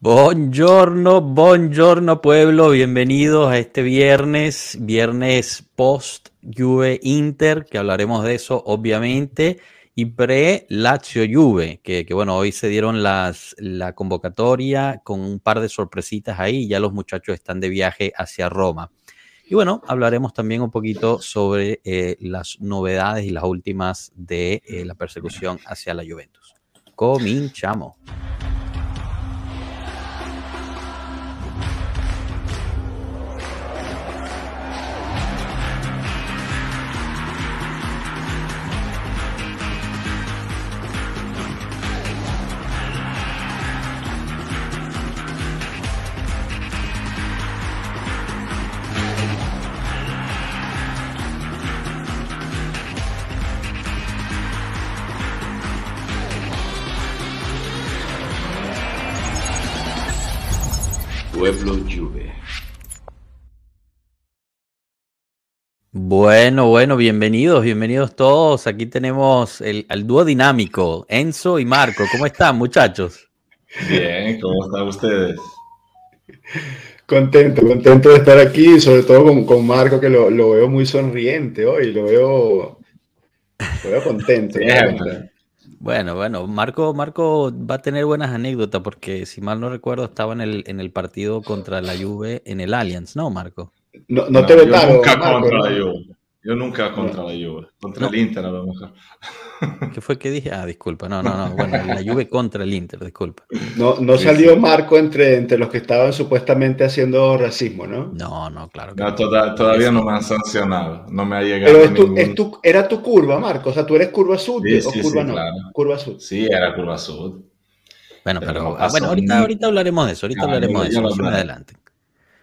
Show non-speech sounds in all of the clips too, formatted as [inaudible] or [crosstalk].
Buongiorno, buongiorno pueblo, bienvenidos a este viernes, viernes post Juve Inter, que hablaremos de eso obviamente, y pre Lazio Juve, que, bueno, hoy se dieron las, la convocatoria con un par de sorpresitas ahí, ya los muchachos están de viaje hacia Roma. Y bueno, hablaremos también un poquito sobre eh, las novedades y las últimas de eh, la persecución hacia la Juventus. Cominchamos. Bueno, bueno, bienvenidos, bienvenidos todos. Aquí tenemos el, al dúo dinámico, Enzo y Marco. ¿Cómo están, muchachos? Bien, ¿cómo están ustedes? Contento, contento de estar aquí, sobre todo con, con Marco, que lo, lo, veo muy sonriente hoy, lo veo, lo veo contento. Bueno, bueno, Marco, Marco va a tener buenas anécdotas porque si mal no recuerdo estaba en el, en el partido contra la Juve en el Allianz, ¿no, Marco? No, no, te vetaron. Nunca Marco, contra la Juve. Yo nunca contra la Juve, contra el Inter a lo mejor. [laughs] ¿Qué fue que dije? Ah, disculpa, no, no, no, bueno, la Juve contra el Inter, disculpa. No, no salió Marco entre, entre los que estaban supuestamente haciendo racismo, ¿no? No, no, claro. Que no, toda, todavía no me han sancionado, no me ha llegado Pero es tu, ningún... es tu, era tu curva, Marco, o sea, tú eres curva sur Sí, o sí, curva sí, no. claro. Curva sur. Sí, era curva sur. Bueno, Pero pero, no ah, bueno, ahorita, ahorita hablaremos de eso, ahorita Ah, hablaremos de eso, más hablaré.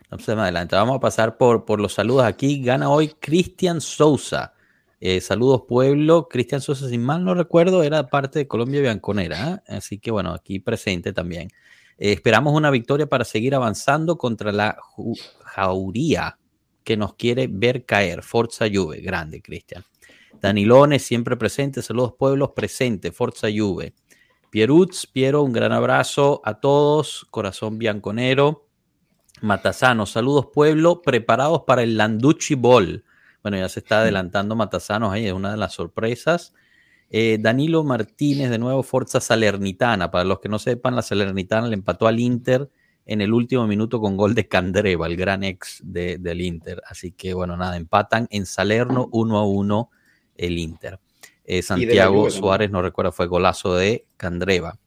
Adelante. Más adelante. Vamos a pasar por, por los saludos aquí. Gana hoy Cristian Sousa. Eh, saludos pueblo. Cristian Sousa, si mal no recuerdo, era parte de Colombia Bianconera. ¿eh? Así que bueno, aquí presente también. Eh, esperamos una victoria para seguir avanzando contra la Jauría que nos quiere ver caer. Forza Juve. Grande, Cristian. Danilones, siempre presente. Saludos pueblos, presente. Forza Juve. Pierutz, Piero, un gran abrazo a todos. Corazón bianconero. Matazano, saludos pueblo, preparados para el Landucci Ball. Bueno, ya se está adelantando Matazanos ahí, es una de las sorpresas. Eh, Danilo Martínez, de nuevo, Forza Salernitana. Para los que no sepan, la Salernitana le empató al Inter en el último minuto con gol de Candreva, el gran ex de- del Inter. Así que, bueno, nada, empatan en Salerno 1 a 1 el Inter. Eh, Santiago. Suárez, no recuerda, fue golazo de Candreva.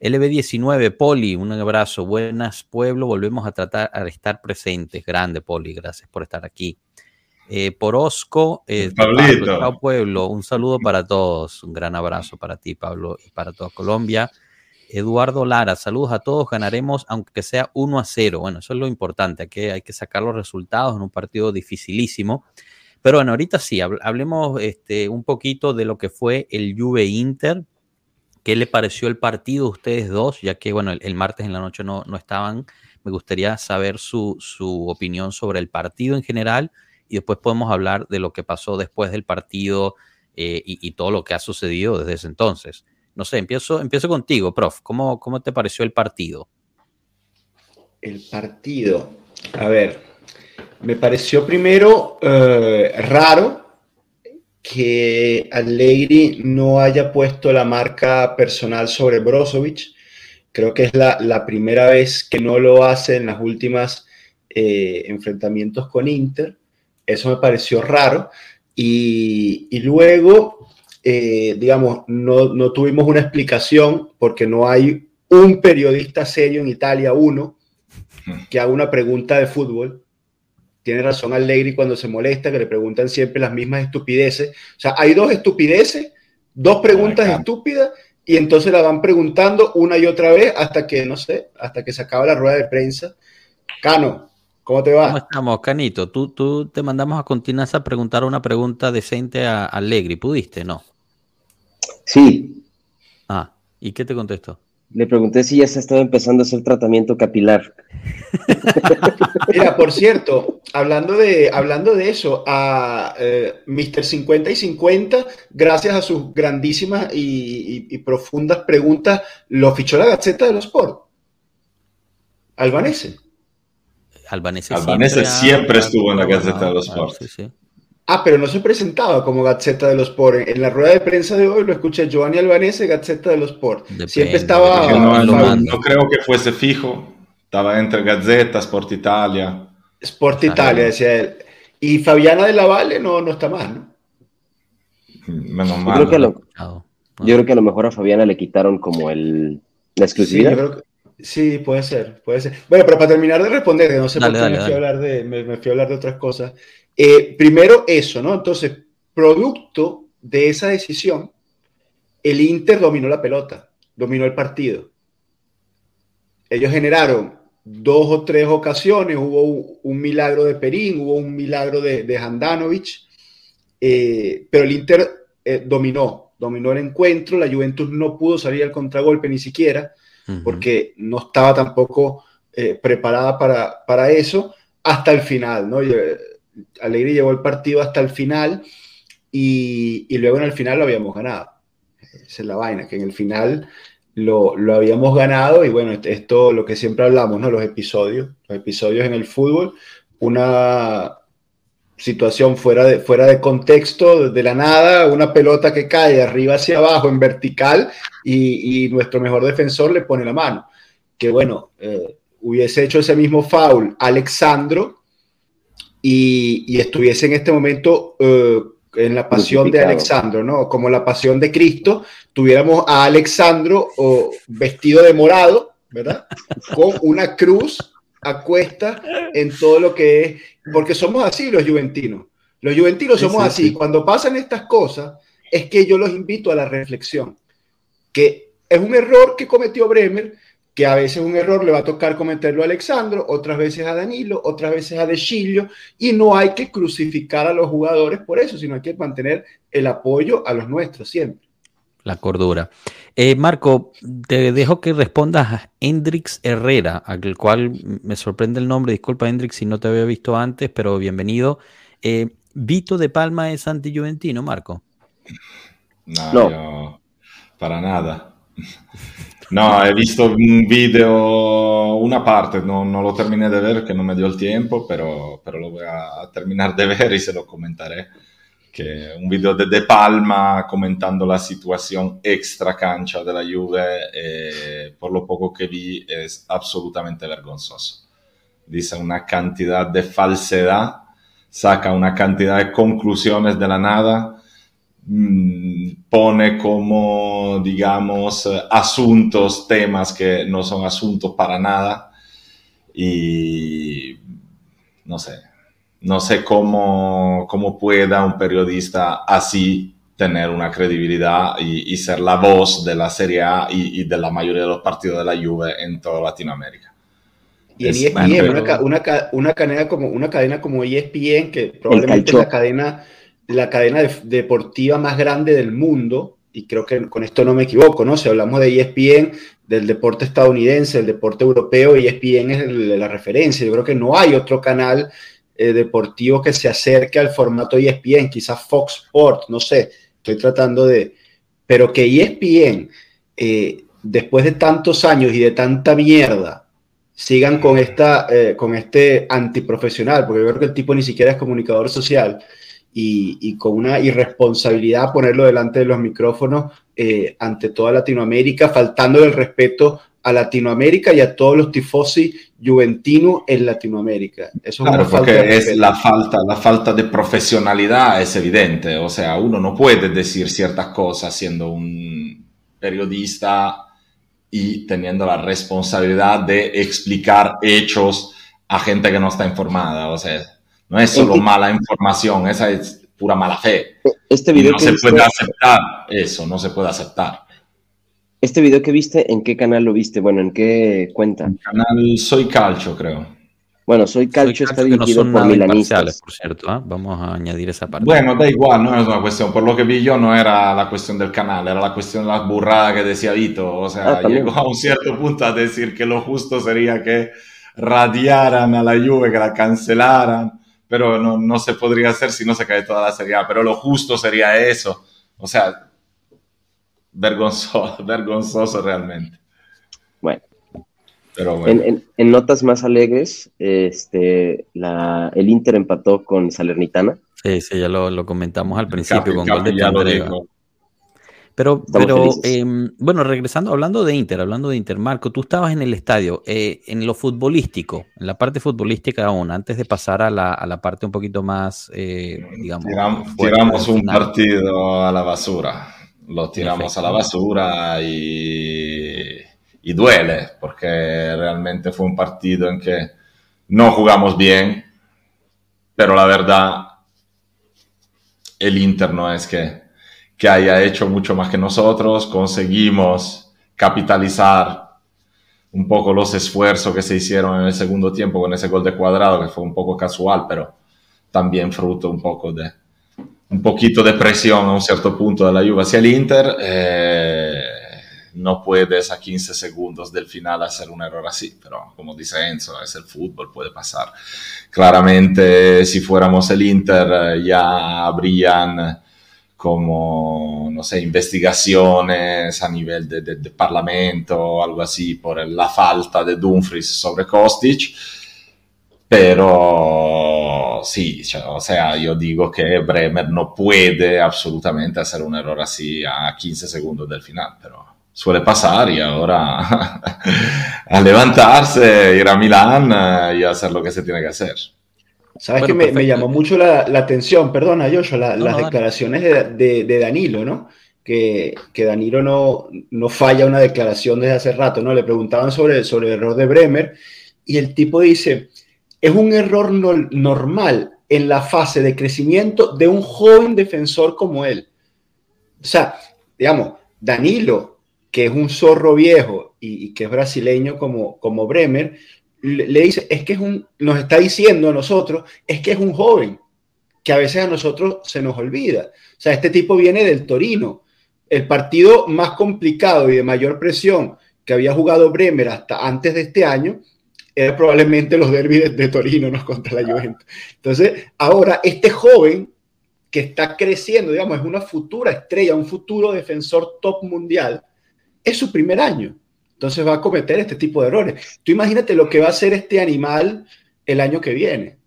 LB19, Poli, un abrazo. Buenas, pueblo. Volvemos a tratar a estar presentes. Grande, Poli. Gracias por estar aquí. Eh, Porosco, eh, Pablito. Pablo, chao, pueblo. Un saludo para todos. Un gran abrazo para ti, Pablo, y para toda Colombia. Eduardo Lara, saludos a todos. Ganaremos, aunque sea 1 a 0. Bueno, eso es lo importante. Hay que, hay que sacar los resultados en un partido dificilísimo. Pero bueno, ahorita sí, hab- hablemos este, un poquito de lo que fue el Juve Inter. ¿Qué le pareció el partido a ustedes dos? Ya que, bueno, el, martes en la noche no, no estaban. Me gustaría saber su, su opinión sobre el partido en general y después podemos hablar de lo que pasó después del partido eh, y, y todo lo que ha sucedido desde ese entonces. No sé, empiezo, empiezo contigo, prof. ¿Cómo, ¿Cómo te pareció el partido? El partido. A ver, me pareció primero eh, raro que Allegri no haya puesto la marca personal sobre Brozovic. Creo que es la, la primera vez que no lo hace en las últimas eh, enfrentamientos con Inter. Eso me pareció raro. Y, y luego, eh, digamos, no, no tuvimos una explicación porque no hay un periodista serio en Italia, uno, que haga una pregunta de fútbol. Tiene razón Allegri cuando se molesta, que le preguntan siempre las mismas estupideces. O sea, hay dos estupideces, dos preguntas Acá. estúpidas, y entonces la van preguntando una y otra vez hasta que, no sé, hasta que se acaba la rueda de prensa. Cano, ¿cómo te ¿Cómo va? estamos, Canito? Tú, tú te mandamos a continuación a preguntar una pregunta decente a Allegri. ¿Pudiste? No. Sí, Ah, ¿y qué te contestó? Le pregunté si ya se estaba empezando a hacer tratamiento capilar. [laughs] Mira, por cierto, hablando de, hablando de eso, a eh, Mr. 50 y 50, gracias a sus grandísimas y, y- y profundas preguntas, lo fichó la Gaceta de los Sport. Albanese. Albanese, Albanese siempre, estuvo en la Gazzetta dello Sport. Sí, sí. Ah, pero no se presentaba como Gazzetta dello Sport. En la rueda de prensa de hoy lo escuché Giovanni Albanese, Gazzetta dello Sport. siempre estaba... No, no, no creo que fuese fijo. Estaba entre Gazzetta, Sport Italia. Sport Italia, decía él. Y Fabiana de la Valle no, no está mal, ¿no? Menos Yo mal. creo, que a lo, yo creo que a lo mejor a Fabiana le quitaron como el, la Sí, exclusividad. yo creo que- sí, puede ser, puede ser. Bueno, pero para terminar de responder, que no sé Dale, por qué dale, me, fui a dale. hablar de, me, me fui a hablar de otras cosas. Eh, primero eso, ¿no? Entonces, producto de esa decisión, el Inter dominó la pelota, dominó el partido. Ellos generaron dos o tres ocasiones, hubo un, un milagro de Perín, hubo un milagro de, de Handanovic, eh, pero el Inter eh, dominó, dominó el encuentro, la Juventus no pudo salir al contragolpe ni siquiera, porque no estaba tampoco eh, preparada para, para eso hasta el final, ¿no? Alegre llevó el partido hasta el final y, y luego en el final lo habíamos ganado. Esa es la vaina, que en el final lo, lo habíamos ganado y bueno, esto lo que siempre hablamos, ¿no? Los episodios, los episodios en el fútbol, una situación fuera de, fuera de contexto, de la nada, una pelota que cae arriba hacia abajo en vertical y, y nuestro mejor defensor le pone la mano. Que bueno, eh, hubiese hecho ese mismo foul Alexandro y, y estuviese en este momento eh, en la pasión de. Alexandro, ¿no? Como la pasión de Cristo, tuviéramos a Alexandro vestido de morado, ¿verdad? [laughs] Con una cruz a cuesta en todo lo que es, porque somos así los juventinos. Los juventinos somos sí, así. sí. Cuando pasan estas cosas, es que yo los invito a la reflexión, que es un error que cometió Bremer, que a veces un error le va a tocar cometerlo a Alexandro, otras veces a Danilo, otras veces a De Chilio, y no hay que crucificar a los jugadores por eso, sino hay que mantener el apoyo a los nuestros siempre. La cordura. Eh, Marco, te dejo que respondas a Hendrix Herrera, al cual me sorprende el nombre. Disculpa, Hendrix, si no te había visto antes, pero bienvenido. Eh, Vito de Palma es anti-juventino, Marco. No, No. yo- para nada. No, he visto un video, una parte, no, no lo terminé de ver, que no me dio el tiempo, pero, pero lo voy a terminar de ver y se lo comentaré. Que un video de De Palma comentando la situación extra cancha de la Juve, eh, por lo poco que vi, es absolutamente vergonzoso. Dice una cantidad de falsedad, saca una cantidad de conclusiones de la nada pone como, digamos, asuntos, temas que no son asuntos para nada. Y no sé, no sé cómo, cómo pueda un periodista así tener una credibilidad y, y ser la voz de la Serie A y, y de la mayoría de los partidos de la Juve en toda Latinoamérica. Y en Es- ESPN, bueno, pero- una, una, una cadena como, una cadena como E ESPN, que probablemente la cadena, la cadena de- deportiva más grande del mundo, y creo que con esto no me equivoco, ¿no? Si hablamos de ESPN, del deporte estadounidense, del deporte europeo, ESPN es la referencia. Yo creo que no hay otro canal eh, deportivo que se acerque al formato ESPN, quizás Fox Sports, no sé, estoy tratando de... Pero que ESPN, eh, después de tantos años y de tanta mierda, sigan con, esta, eh, con este antiprofesional, porque yo creo que el tipo ni siquiera es comunicador social y, y con una irresponsabilidad ponerlo delante de los micrófonos eh, ante toda Latinoamérica, faltando el respeto a Latinoamérica y a todos los tifosi juventinos en Latinoamérica. Eso es Claro, una falta porque es la falta, la falta de profesionalidad es evidente, o sea, uno no puede decir ciertas cosas siendo un periodista y teniendo la responsabilidad de explicar hechos a gente que no está informada, o sea, no es solo mala información, esa es pura mala fe. Este Y video, no que se viste, puede aceptar eso, no se puede aceptar. este video que viste, ¿en qué canal lo viste? Bueno, ¿en qué cuenta? Canal Soy Calcio, creo. Bueno, Soy Calcio está no dirigido son por milanistas. por cierto. ¿ah? Vamos a añadir esa parte. Bueno, da igual, no es una cuestión. Por lo que vi yo, no era la cuestión del canal, era la cuestión de la burrada que decía Vito. O sea, Ah, llegó a un cierto punto a decir que lo justo sería que radiaran a la Juve, que la cancelaran, pero no, no se podría hacer si no se cae toda la Serie A. Pero lo justo sería eso. O sea, vergonzoso, [laughs] vergonzoso realmente. Bueno, en, notas más alegres, este, la, el Inter empató con Salernitana. Sí, sí, ya lo, comentamos al principio con gol de Pero, pero em, bueno, regresando, hablando de Inter, hablando de Inter, Marco, tú estabas en el estadio, eh, en lo futbolístico, en la parte futbolística aún, antes de pasar a la, a la parte un poquito más, eh, digamos. tiramos un partido a la basura, lo tiramos a la basura y y duele porque realmente fue un partido en que no jugamos bien, pero la verdad el Inter no es que, que haya hecho mucho más que nosotros, conseguimos capitalizar un poco los esfuerzos que se hicieron en el segundo tiempo con ese gol de cuadrado que fue un poco casual, pero también fruto un poco de un poquito de presión a un cierto punto de la Juve hacia el Inter. Eh, no puedes a 15 segundos del final hacer un error así, pero como dice Enzo, es el fútbol, puede pasar. Claramente, si fuéramos el Inter, eh, ya habrían como, no sé, investigaciones a nivel de, parlamento o algo así por la falta de Dumfries sobre Kostic. Pero sí, o sea, yo digo que Bremer no puede absolutamente hacer un error así a 15 segundos del final, pero suele pasar y ahora [laughs] a levantarse, ir a Milán eh, y hacer lo que se tiene que hacer. Sabes que me, llamó mucho la, atención, perdona Joshua, las declaraciones de, Danilo, ¿no? Que, Danilo no, no falla una declaración desde hace rato, ¿no? Le preguntaban sobre, sobre el error de Bremer y el tipo dice, es un error normal en la fase de crecimiento de un joven defensor como él. O sea, digamos, Danilo que es un zorro viejo y, que es brasileño como, como Bremer, le, dice, es que es un, nos está diciendo a nosotros, es que es un joven, que a veces a nosotros se nos olvida. O sea, este tipo viene del Torino, el partido más complicado y de mayor presión que había jugado Bremer hasta antes de este año, era probablemente los derbis de, Torino, ¿no? Contra la Juventus. Entonces, ahora este joven que está creciendo, digamos, es una futura estrella, un futuro defensor top mundial, es su primer año. Entonces va a cometer este tipo de errores. Tú imagínate lo que va a hacer este animal el año que viene.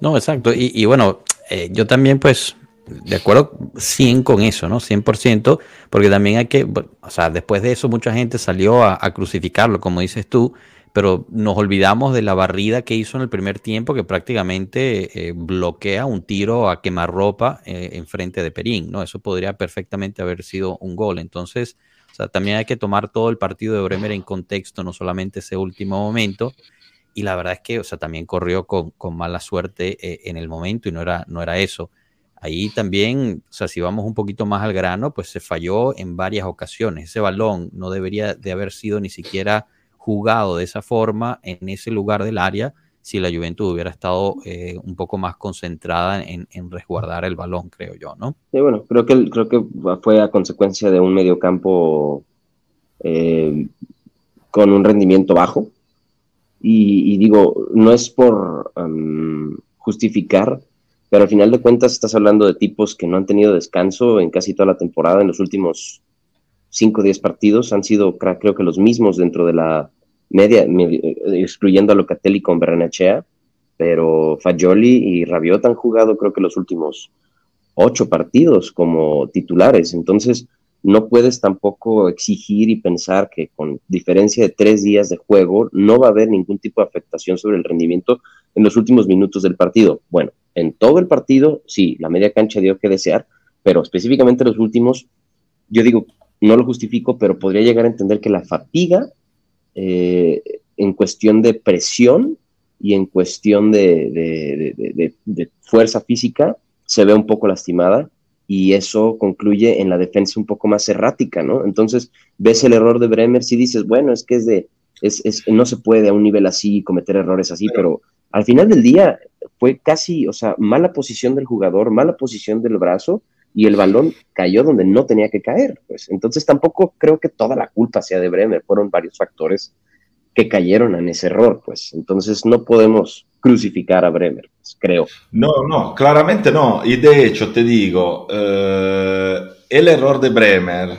No, exacto. Y, bueno, eh, yo también pues de acuerdo 100 con eso, ¿no? 100%, porque también hay que, o sea, después de eso mucha gente salió a, crucificarlo, como dices tú, pero nos olvidamos de la barrida que hizo en el primer tiempo, que prácticamente eh, bloquea un tiro a quemarropa eh, en frente de Perín, ¿no? Eso podría perfectamente haber sido un gol. Entonces, o sea, también hay que tomar todo el partido de Bremer en contexto, no solamente ese último momento. Y la verdad es que, o sea, también corrió con, mala suerte eh, en el momento y no era, no era eso. Ahí también, o sea, si vamos un poquito más al grano, pues se falló en varias ocasiones. Ese balón no debería de haber sido ni siquiera jugado de esa forma en ese lugar del área si la Juventud hubiera estado eh, un poco más concentrada en, resguardar el balón, creo yo, ¿no? Sí, bueno, creo que, creo que fue a consecuencia de un mediocampo eh, con un rendimiento bajo. Y, digo, no es por justificar, pero al final de cuentas estás hablando de tipos que no han tenido descanso en casi toda la temporada, en los últimos 5 o 10 partidos han sido creo que los mismos dentro de la media, excluyendo a Locatelli con Bernachea, pero Fagioli y Rabiot han jugado creo que los últimos ocho partidos como titulares, entonces no puedes tampoco exigir y pensar que con diferencia de tres días de juego no va a haber ningún tipo de afectación sobre el rendimiento en los últimos minutos del partido. Bueno, en todo el partido, sí, la media cancha dio que desear, pero específicamente los últimos, yo digo, no lo justifico, pero podría llegar a entender que la fatiga eh, en cuestión de presión y en cuestión de, fuerza física se ve un poco lastimada y eso concluye en la defensa un poco más errática, ¿no? Entonces ves el error de Bremer si dices, bueno, es que es de, es, no se puede a un nivel así cometer errores así, pero al final del día fue casi, o sea, mala posición del jugador, mala posición del brazo y el balón cayó donde no tenía que caer. Pues. Entonces tampoco creo que toda la culpa sea de Bremer, fueron varios factores que cayeron en ese error, pues. Entonces no podemos crucificar a Bremer, pues, creo. No, no, claramente no. Y de hecho te digo, eh, el error de Bremer,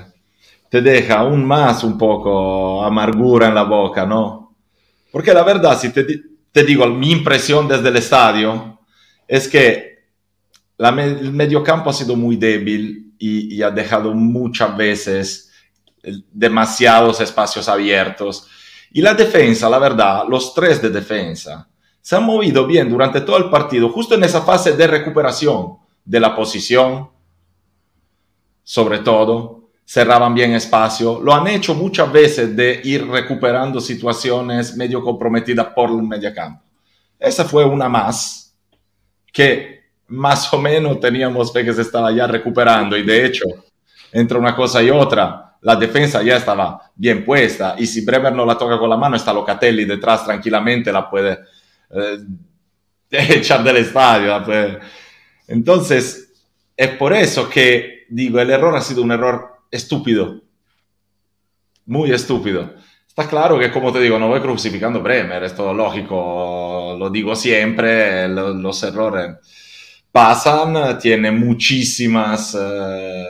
te deja aún más un poco amargura en la boca, ¿no? Porque la verdad, si te, te digo, mi impresión desde el estadio es que la, el mediocampo ha sido muy débil y, y ha dejado muchas veces demasiados espacios abiertos. Y la defensa, la verdad, los tres de defensa, se han movido bien durante todo el partido, justo en esa fase de recuperación de la posición, sobre todo, cerraban bien espacio, lo han hecho muchas veces de ir recuperando situaciones medio comprometidas por el mediocampo. Esa fue una más que más o menos teníamos fe que se estaba ya recuperando y de hecho, entre una cosa y otra, la defensa ya estaba bien puesta y si Bremer no la toca con la mano, está Locatelli detrás tranquilamente, la puede eh, [laughs] echar del estadio. Entonces, es por eso que digo, el error ha sido un error estúpido, muy estúpido. Está claro que, como te digo, no voy crucificando Bremer, es todo lógico, lo digo siempre, los, los errores pasan, tiene muchísimas... Eh,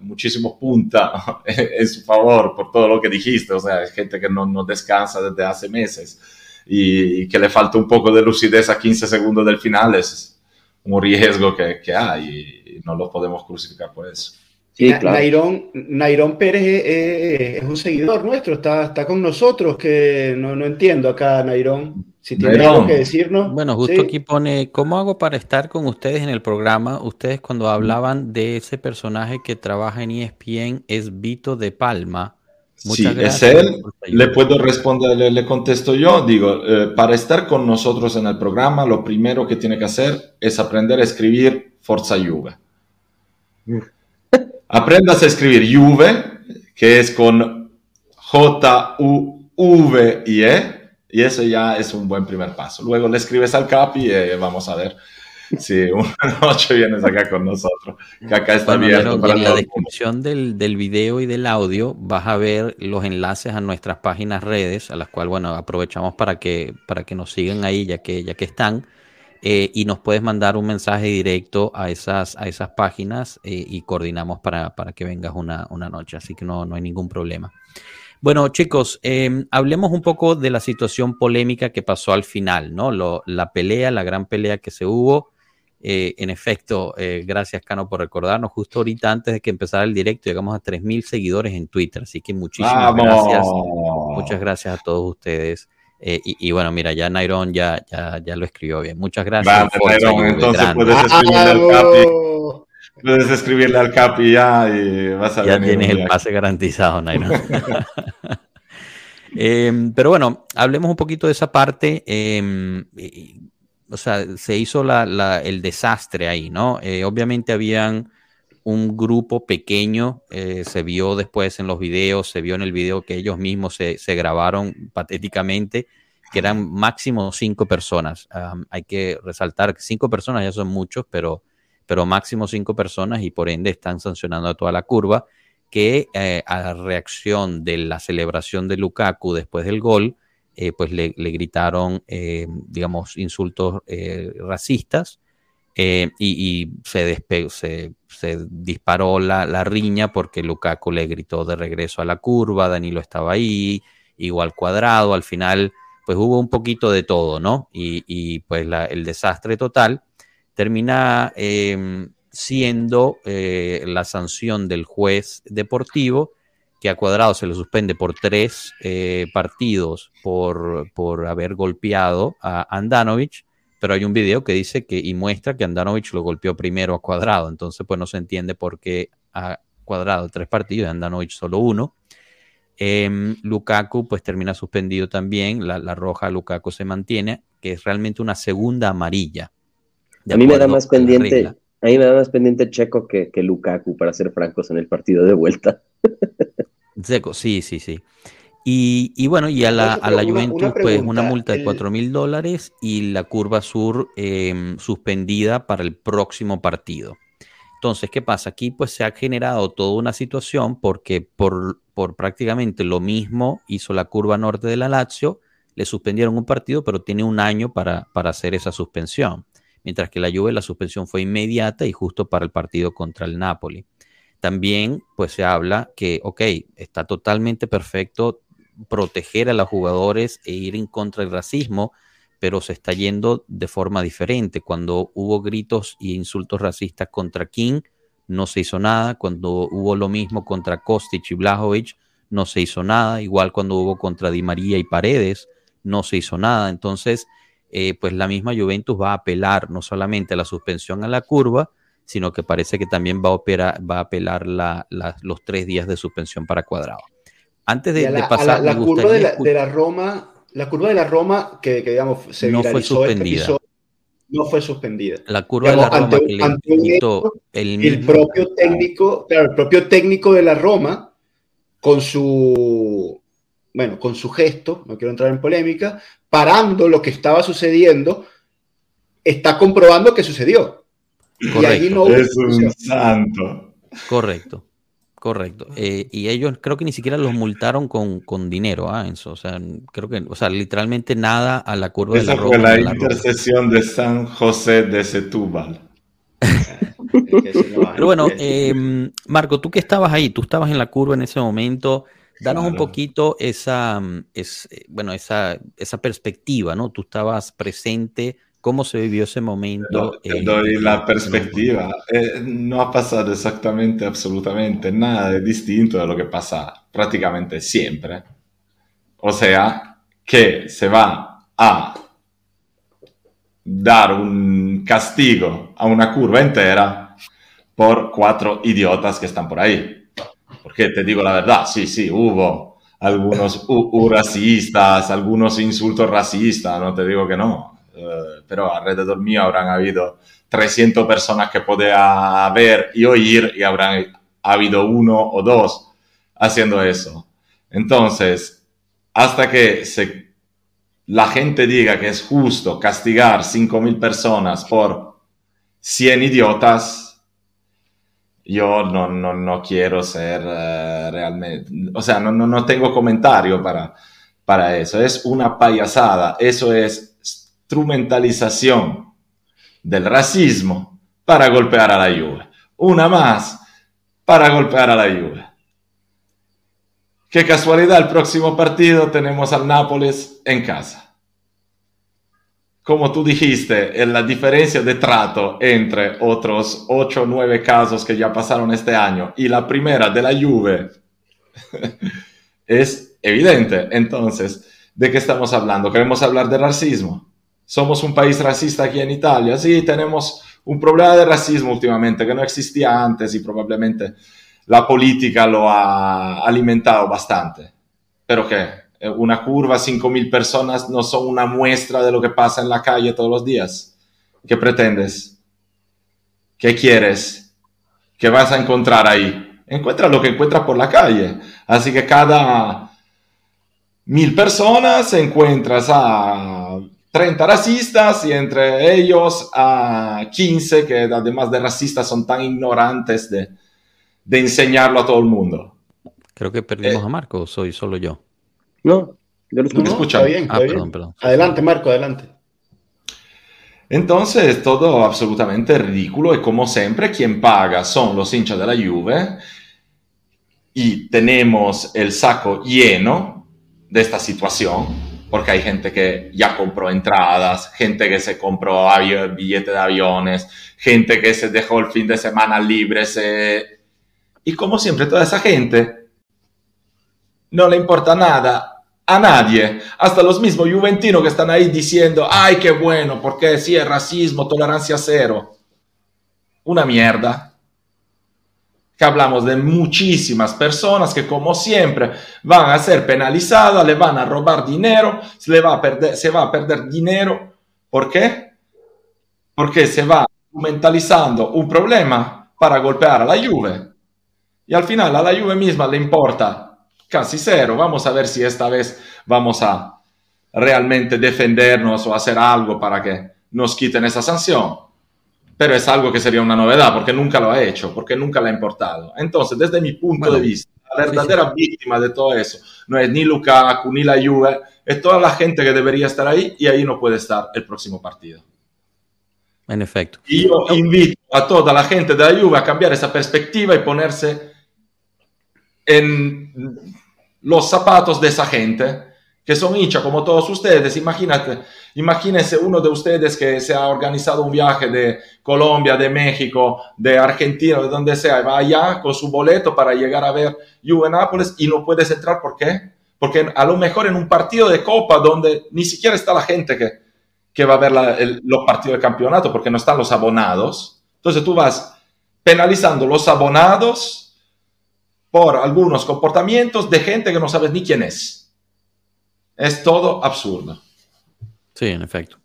muchísimos puntos [laughs] en su favor por todo lo que dijiste. O sea, gente que no, no descansa desde hace meses y, y, que le falta un poco de lucidez a 15 segundos del final es un riesgo que, que hay y no lo podemos crucificar por eso. Sí, claro. Nairón, Nairón Pérez es, es, un seguidor nuestro, está, está con nosotros, que no, no entiendo acá, Nairón. Si tiene Nairón. algo que decirnos. Bueno, justo sí. aquí pone, ¿cómo hago para estar con ustedes en el programa? Ustedes cuando hablaban de ese personaje que trabaja en ESPN es Vito de Palma. Muchas sí, gracias es él. Le puedo responder, le, le contesto yo. Digo, eh, para estar con nosotros en el programa, lo primero que tiene que hacer es aprender a escribir Forza Juve. [laughs] Aprendas a escribir Juve, que es con J-U-V-I-E, y eso ya es un buen primer paso. Luego le escribes al Capi y eh, vamos a ver si una [laughs] noche vienes acá con nosotros, que acá está bueno, abierto. Para en la descripción del, del, video y del audio vas a ver los enlaces a nuestras páginas redes, a las cuales, bueno, aprovechamos para que, para que nos sigan ahí, ya que, ya que están. Eh, y nos puedes mandar un mensaje directo a esas, a esas páginas eh, y coordinamos para, para que vengas una, una, noche, así que no, no hay ningún problema. Bueno, chicos, eh, hablemos un poco de la situación polémica que pasó al final, ¿no? Lo, la pelea, la gran pelea que se hubo. Eh, en efecto, eh, gracias Cano por recordarnos. Justo ahorita antes de que empezara el directo, llegamos a 3.000 seguidores en Twitter, así que muchísimas ¡Vamos! gracias. Muchas gracias a todos ustedes. Eh, y, y, bueno, mira, ya Nairon ya, ya, ya lo escribió bien. Muchas gracias. Vale, Nairon, entonces puedes Capi. Puedes escribirle al Capi ya y vas a Ya tienes el pase garantizado, Nairon. [laughs] [laughs] eh, pero bueno, hablemos un poquito de esa parte. Eh, o sea, se hizo la, la, el desastre ahí, ¿no? Eh, obviamente habían un grupo pequeño, eh, se vio después en los videos, se vio en el video que ellos mismos se, se grabaron patéticamente, que eran máximo cinco personas. Um, hay que resaltar que cinco personas ya son muchos, pero, pero máximo cinco personas y por ende están sancionando a toda la curva, que eh, a la reacción de la celebración de Lukaku después del gol, eh, pues le, gritaron, eh, digamos, insultos racistas y, se, se, se disparó la, la, riña porque Lukaku le gritó de regreso a la curva, Danilo estaba ahí, igual cuadrado, al final pues hubo un poquito de todo, ¿no? Y, y pues la, el desastre total termina eh, siendo eh, la sanción del juez deportivo que a Cuadrado se le suspende por tres eh, partidos por, por haber golpeado a Andanovic, pero hay un video que dice que y muestra que Andanovic lo golpeó primero a Cuadrado, entonces pues no se entiende por qué a Cuadrado tres partidos y Andanovic solo uno. Eh, Lukaku pues termina suspendido también, la, roja Lukaku se mantiene, que es realmente una segunda amarilla. A mí me da más pendiente, a mí me da más pendiente Checo que, que Lukaku, para ser francos, en el partido de vuelta. [laughs] Seco, sí, sí, sí. Y, y, bueno, y a la, a la Juventus, una pues una multa de 4 mil dólares y la curva sur eh, suspendida para el próximo partido. Entonces, ¿qué pasa? Aquí pues se ha generado toda una situación porque por, por prácticamente lo mismo hizo la curva norte de la Lazio, le suspendieron un partido, pero tiene un año para, para hacer esa suspensión. Mientras que la Juve la suspensión fue inmediata y justo para el partido contra el Napoli. también pues se habla que, ok, está totalmente perfecto proteger a los jugadores e ir en contra del racismo, pero se está yendo de forma diferente. Cuando hubo gritos y insultos racistas contra King, no se hizo nada. Cuando hubo lo mismo contra Kostic y Blajovic, no se hizo nada. Igual cuando hubo contra Di María y Paredes, no se hizo nada. Entonces, eh, pues la misma Juventus va a apelar no solamente a la suspensión a la curva, sino que parece que también va a, operar, va a apelar los tres días de suspensión para cuadrado. Antes de, pasar, la, curva de la, Roma, la curva de la Roma que, digamos se no fue este suspendida. no fue suspendida. La curva de la Roma que le el, el, propio técnico, claro, el propio técnico de la Roma con su bueno, con su gesto, no quiero entrar en polémica, parando lo que estaba sucediendo, está comprobando que sucedió. Correcto. es un santo. Correcto. Correcto. Eh, y ellos creo que ni siquiera los multaron con, con dinero, ¿ah? Eso, o sea, creo que, o sea, literalmente nada a la curva de la fue la, intercesión de San José de Setúbal. Pero bueno, em, Marco, tú que estabas ahí, tú estabas en la curva en ese momento, danos un poquito esa, es, eh, bueno, esa, esa perspectiva, ¿no? Tú estabas presente ¿Cómo se vivió ese momento? Te doy la perspectiva. Eh, no ha pasado exactamente, absolutamente nada de distinto a lo que pasa prácticamente siempre. O sea, que se va a dar un castigo a una curva entera por cuatro idiotas que están por ahí. Porque te digo la verdad, sí, sí, hubo algunos racistas, algunos insultos racistas, no te digo que no eh, pero alrededor mío habrán habido 300 personas que podía ver y oír y habrán habido uno o dos haciendo eso. Entonces, hasta que la gente diga que es justo castigar 5.000 personas por 100 idiotas, yo no, no, no quiero ser uh, realmente, o sea, no, no, no tengo comentario para, para eso. Es una payasada. Eso es instrumentalización del racismo para golpear a la Juve. Una más para golpear a la Juve. Qué casualidad, el próximo partido tenemos al Nápoles en casa. Como tú dijiste, la diferencia de trato entre otros 8 o 9 casos que ya pasaron este año y la primera de la Juve [laughs] es evidente. Entonces, ¿de qué estamos hablando? ¿Queremos hablar de racismo? somos un país racista aquí en Italia. Sí, tenemos un problema de racismo últimamente que no existía antes y probablemente la política lo ha alimentado bastante. Pero que una curva, 5.000 personas no son una muestra de lo que pasa en la calle todos los días. ¿Qué pretendes? ¿Qué quieres? ¿Qué vas a encontrar ahí? Encuentra lo que encuentras por la calle. Así que cada mil personas encuentras a 30 racistas y entre ellos a 15 que además de racistas son tan ignorantes de, de enseñarlo a todo el mundo. Creo que perdimos eh, a Marco, soy solo yo. No, yo lo escucho. bien, ah, Perdón, perdón. Adelante, Marco, adelante. Entonces, todo absolutamente ridículo y como siempre, quien paga son los hinchas de la Juve y tenemos el saco lleno de esta situación porque hay gente que ya compró entradas, gente que se compró billete de aviones, gente que se dejó el fin de semana libre. Y como siempre, toda esa gente no le importa nada a nadie, hasta los mismos juventinos que están ahí diciendo, ay, qué bueno, porque sí, es racismo, tolerancia cero. Una mierda que hablamos de muchísimas personas que como siempre van a ser penalizadas, le van a robar dinero, se, le va, a perder, se va a perder dinero. ¿Por qué? Porque se va mentalizando un problema para golpear a la Juve. Y al final a la Juve misma le importa casi cero. Vamos a ver si esta vez vamos a realmente defendernos o hacer algo para que nos quiten esa sanción pero es algo que sería una novedad porque nunca lo ha hecho, porque nunca le ha importado. Entonces, desde mi punto de vista, la verdadera víctima de todo eso no es ni Lukaku ni la Juve, es toda la gente que debería estar ahí y ahí no puede estar el próximo partido. En efecto. Y yo invito a toda la gente de la Juve a cambiar esa perspectiva y ponerse en los zapatos de esa gente que son hinchas como todos ustedes. Imagínate, imagínense uno de ustedes que se ha organizado un viaje de Colombia, de México, de Argentina, de donde sea, y va allá con su boleto para llegar a ver Juve Nápoles y no puedes entrar. ¿Por qué? Porque a lo mejor en un partido de Copa donde ni siquiera está la gente que, que va a ver los partidos de campeonato porque no están los abonados. Entonces tú vas penalizando los abonados por algunos comportamientos de gente que no sabes ni quién es. Es todo absurdo. Sí, en efecto.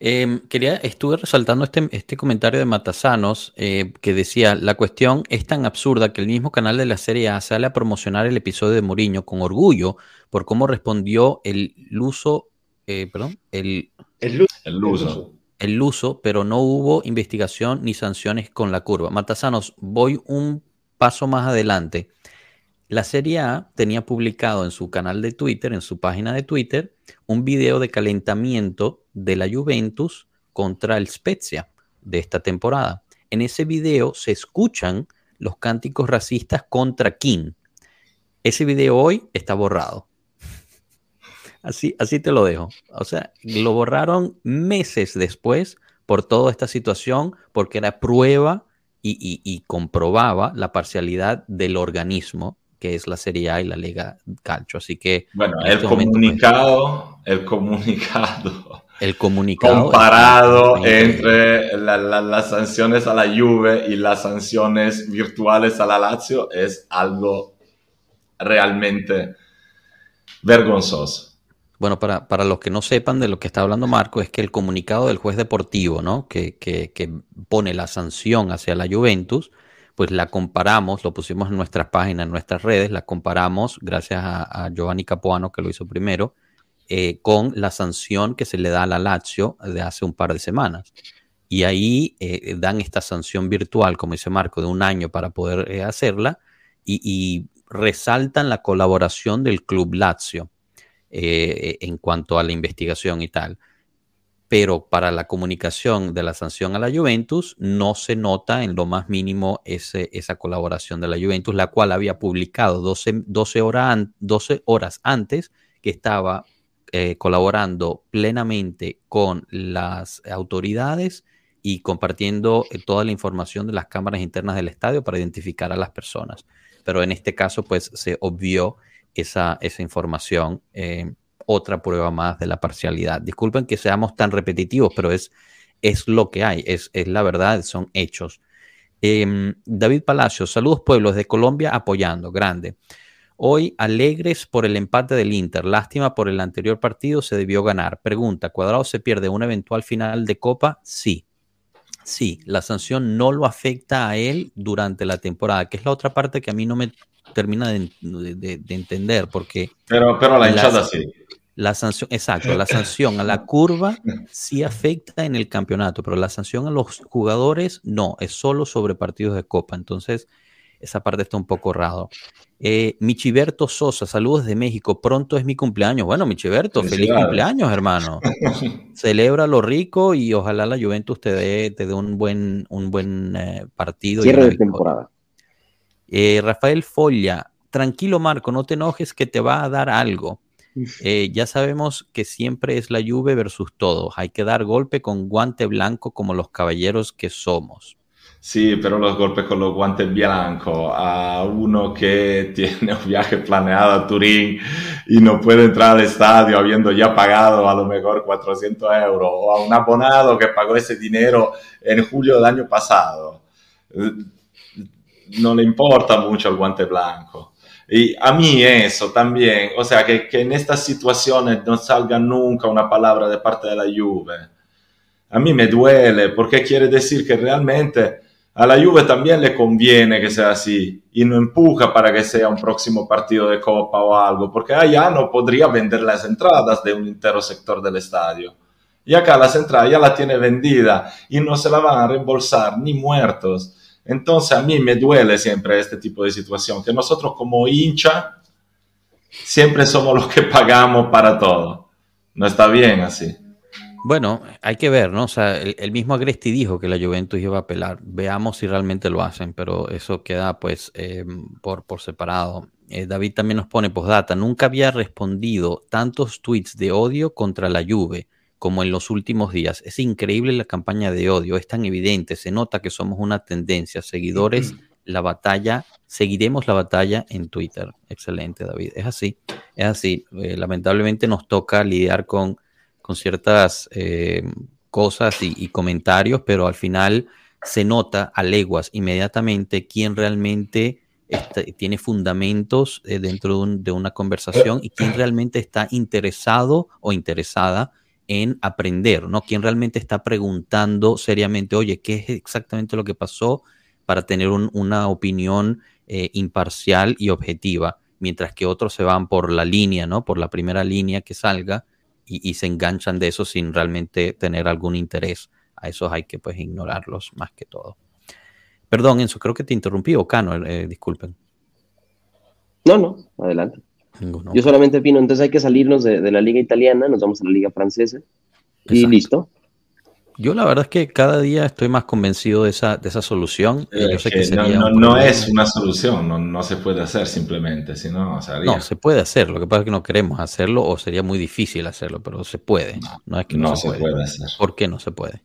Em, quería, estuve resaltando este, este comentario de Matasanos eh, que decía, la cuestión es tan absurda que el mismo canal de la serie A sale a promocionar el episodio de Mourinho con orgullo por cómo respondió el uso, eh, perdón, el, El uso. El uso. el uso, pero no hubo investigación ni sanciones con la curva. Matasanos, voy un paso más adelante. La Serie A tenía publicado en su canal de Twitter, en su página de Twitter, un video de calentamiento de la Juventus contra el Spezia de esta temporada. En ese video se escuchan los cánticos racistas contra King. Ese video hoy está borrado. Así, así te lo dejo. O sea, lo borraron meses después por toda esta situación, porque era prueba y, y- y comprobaba la parcialidad del organismo, que es la Serie A y la Liga Calcio. Así que Bueno, En el este momento, comunicado, el comunicado el comunicado... comparado entre la- la- las sanciones a la Juve y las sanciones virtuales a la Lazio es algo realmente vergonzoso. Bueno, para, para los que no sepan de lo que está hablando Marco, es que el comunicado del juez deportivo, ¿no? Que, que- que pone la sanción hacia la Juventus, pues la comparamos, lo pusimos en nuestras páginas, en nuestras redes, la comparamos, gracias a, Giovanni Capuano, que lo hizo primero, eh, con la sanción que se le da a la Lazio de hace un par de semanas. Y ahí eh, dan esta sanción virtual, como dice Marco, de un año para poder eh, hacerla, y resaltan la colaboración del Club Lazio eh, en cuanto a la investigación y tal. Pero para la comunicación de la sanción a la Juventus no se nota en lo más mínimo ese, esa colaboración de la Juventus, la cual había publicado 12, 12, hora an- 12 horas antes que estaba eh, colaborando plenamente con las autoridades y compartiendo eh, toda la información de las cámaras internas del estadio para identificar a las personas. Pero en este caso, pues se obvió esa, esa información. eh, otra prueba más de la parcialidad. Disculpen que seamos tan repetitivos, pero es, es lo que hay, es, es la verdad, son hechos. Em, David Palacios, saludos pueblos de Colombia apoyando, grande. Hoy alegres por el empate del Inter, lástima por el anterior partido, se debió ganar. Pregunta, ¿Cuadrado se pierde una eventual final de Copa? Sí. Sí, la sanción no lo afecta a él durante la temporada, que es la otra parte que a mí no me termina de, de- de entender, porque Pero, pero la hinchada sí. la sanción, exacto, la sanción a la curva sí afecta en el campeonato, pero la sanción a los jugadores no, es solo sobre partidos de copa. Entonces, esa parte está un poco raro. Eh, Michiberto Sosa, saludos de México. Pronto es mi cumpleaños. Bueno, Michiberto, feliz cumpleaños, hermano. [laughs] Celebra lo rico y ojalá la Juventus te dé, te dé un buen, un buen eh, partido. y Cierre una de temporada. Eh, Rafael Folla, tranquilo Marco, no te enojes que te va a dar algo. Eh, ya sabemos que siempre es la Juve versus todos. Hay que dar golpe con guante blanco como los caballeros que somos. Sí, pero los golpes con los guantes blancos a uno que [laughs] tiene un viaje planeado a Turín y no puede entrar al estadio habiendo ya pagado a lo mejor 400 euros o a un abonado que pagó ese dinero en julio del año pasado. Eh, No le importa mucho el guante blanco. Y a mí eso también, o sea, que, que en estas situaciones no salga nunca una palabra de parte de la Juve. A mí me duele porque quiere decir que realmente a la Juve también le conviene que sea así y no empuja para que sea un próximo partido de Copa o algo, porque allá no podría vender las entradas de un entero sector del estadio. Y acá las entradas ya la tiene vendida y no se la van a reembolsar ni muertos. Entonces a mí me duele siempre este tipo de situación, que nosotros como hincha siempre somos los que pagamos para todo. No está bien así. Bueno, hay que ver, ¿no? O sea, el, mismo Agresti dijo que la Juventus iba a apelar. Veamos si realmente lo hacen, pero eso queda pues eh, por, por separado. Eh, David también nos pone postdata. Nunca había respondido tantos tweets de odio contra la Juve como en los últimos días. Es increíble la campaña de odio, es tan evidente, se nota que somos una tendencia. Seguidores, la batalla, seguiremos la batalla en Twitter. Excelente, David. Es así, es así. Eh, lamentablemente nos toca lidiar con, con ciertas eh, cosas y, comentarios, pero al final se nota a leguas inmediatamente quién realmente tiene fundamentos eh, dentro de, una conversación y quién realmente está interesado o interesada en aprender, ¿no? Quién realmente está preguntando seriamente, oye, ¿qué es exactamente lo que pasó? Para tener una opinión eh, imparcial y objetiva, mientras que otros se van por la línea, ¿no? Por la primera línea que salga y, se enganchan de eso sin realmente tener algún interés. A esos hay que pues ignorarlos más que todo. Perdón, Enzo, creo que te interrumpí, o Cano, eh, disculpen. No, no, adelante. Yo solamente opino, entonces hay que salirnos de, la liga italiana, nos vamos a la liga francesa y listo. Yo la verdad es que cada día estoy más convencido de esa, de esa solución. no, es una solución, no, se puede hacer simplemente, sino No, se puede hacer, lo que pasa es que no queremos hacerlo o sería muy difícil hacerlo, pero se puede. No, es que no, se, puede. hacer. ¿Por qué no se puede?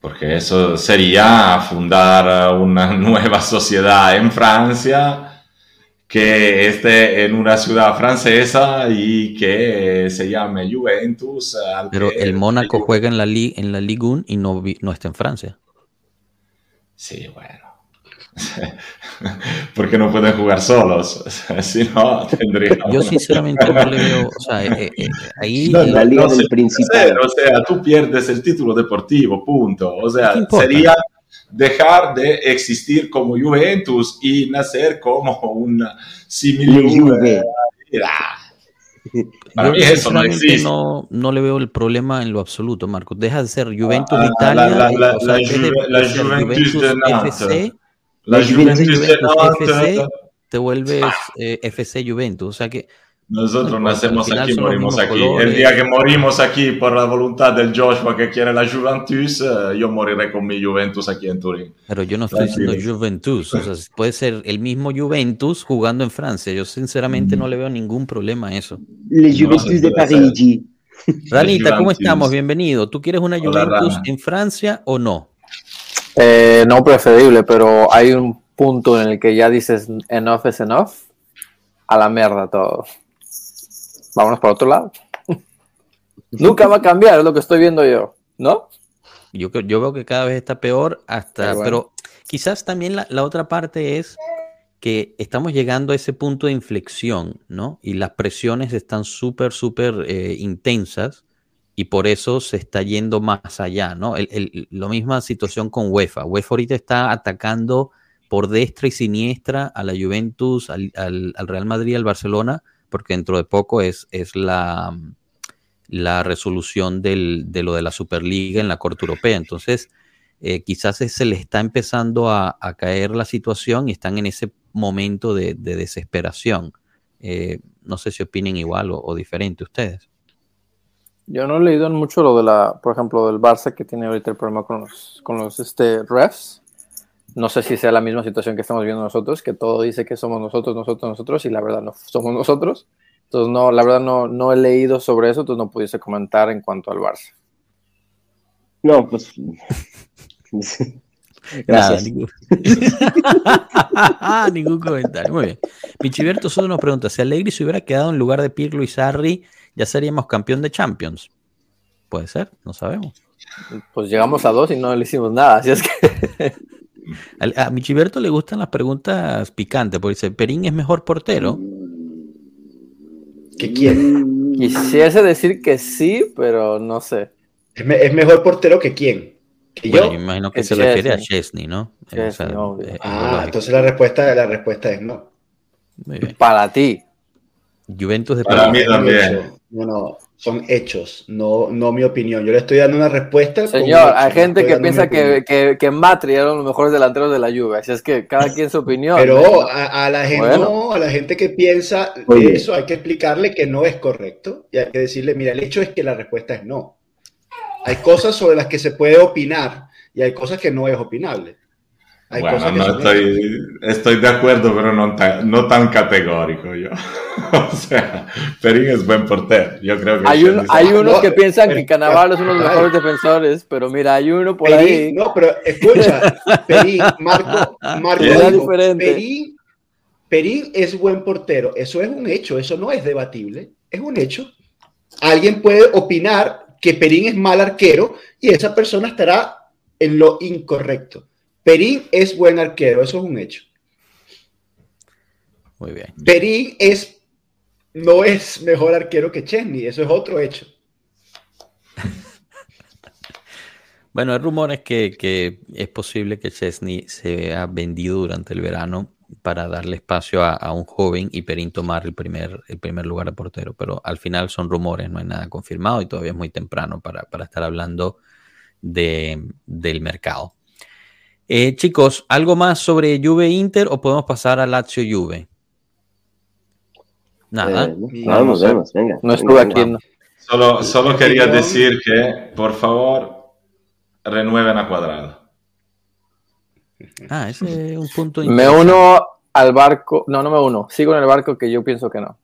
Porque eso sería fundar una [laughs] nueva sociedad en Francia que esté en una ciudad francesa y que se llame Juventus. Pero el Mónaco juega en la, en la Ligue 1 y no, no está en Francia. Sí, bueno. [laughs] porque no pueden jugar solos. [laughs] si no, Yo sinceramente no le veo. O sea, eh, eh, ahí. la liga del principal. O sea, tú pierdes el título deportivo, punto. O sea, sería dejar de existir como Juventus y nacer como una similitud. Para mí eso no existe. No, no, le veo el problema en lo absoluto, Marcos. Deja de ser Juventus ah, Italia. La, la, la, la Juventus de FC. La Juventus de FC, te vuelves eh, FC Juventus. O sea que nosotros nacemos aquí, morimos aquí. El día que morimos aquí por la voluntad del Joshua que quiere la Juventus, eh, yo moriré con mi Juventus aquí en Turín. Pero yo no estoy diciendo Juventus, o sea, [laughs] puede ser el mismo Juventus jugando en Francia. Yo sinceramente no le veo ningún problema a eso. Le Juventus de Parigi. Ranita, ¿cómo estamos? Bienvenido. ¿Tú quieres una Juventus en Francia o no? Eh, no preferible, pero hay un punto en el que ya dices enough is enough. A la mierda todo vámonos para otro lado. [laughs] Nunca va a cambiar, es lo que estoy viendo yo, ¿no? Yo, yo veo que cada vez está peor, hasta, pero, quizás también la, otra parte es que estamos llegando a ese punto de inflexión, ¿no? Y las presiones están súper, súper eh, intensas y por eso se está yendo más allá, ¿no? El, lo misma situación con UEFA. UEFA ahorita está atacando por destra y siniestra a la Juventus, al, al Real Madrid, al Barcelona, porque dentro de poco es, es la, la resolución del, de lo de la Superliga en la Corte Europea. Entonces, eh, quizás se le está empezando a, caer la situación y están en ese momento de, desesperación. Eh, no sé si opinen igual o, diferente ustedes. Yo no he leído mucho lo de la, por ejemplo, del Barça que tiene ahorita el problema con los, con los este, refs. No sé si sea la misma situación que estamos viendo nosotros, que todo dice que somos nosotros, nosotros, nosotros, y la verdad no somos nosotros. Entonces, no, la verdad no, no he leído sobre eso, entonces no pudiese comentar en cuanto al Barça. No, pues. [laughs] Gracias. [laughs] ningún... comentario. Muy bien. Michiberto solo nos pregunta: si Allegri se hubiera quedado en lugar de Pirlo y Sarri, ¿ya seríamos campeón de Champions? Puede ser, no sabemos. Pues llegamos a dos y no le hicimos nada, así es que. [laughs] A, Michiberto le gustan las preguntas picantes, porque dice, ¿Perín es mejor portero? ¿Qué quién? Quisiese decir que sí, pero no sé. ¿Es, mejor portero que quién? ¿Que yo? yo? imagino que se refiere a Chesney, ¿no? Ah, entonces la respuesta, la respuesta es no. Para ti. Juventus de Para mí también. No, no, son hechos, no, no mi opinión. Yo le estoy dando una respuesta. Señor, hay gente que piensa que, que, que, Matri era uno de los mejores delanteros de la Juve, así es que cada quien su opinión. Pero a, la gente, a la gente que piensa eso hay que explicarle que no es correcto y hay que decirle, mira, el hecho es que la respuesta es no. Hay cosas sobre las que se puede opinar y hay cosas que no es opinable bueno, no estoy, estoy, de acuerdo, pero no tan, no tan categórico yo. [laughs] o sea, Perín es buen portero. Yo creo que hay, hay unos que piensan que Cannavaro es uno de los mejores defensores, pero mira, hay uno por ahí. No, pero escucha, [laughs] Perín, Marco, Marco Perín, Perín es buen portero. Eso es un hecho, eso no es debatible, es un hecho. Alguien puede opinar que Perín es mal arquero y esa persona estará en lo incorrecto Perín es buen arquero, eso es un hecho. Muy bien. Perín es, no es mejor arquero que Chesney, eso es otro hecho. [laughs] bueno, hay rumores que, que, es posible que Chesney se ha vendido durante el verano para darle espacio a, un joven y Perín tomar el primer, el primer lugar de portero, pero al final son rumores, no hay nada confirmado y todavía es muy temprano para, para estar hablando de, del mercado. Eh, chicos, ¿algo más sobre Juve Inter o podemos pasar a Lazio Juve? Nada. Eh, vamos, vamos, venga. No estuve aquí. Solo, solo quería decir que, por favor, renueven a Cuadrado. Ah, ese es un punto [laughs] Me uno al barco. No, no me uno. Sigo en el barco que yo pienso que no.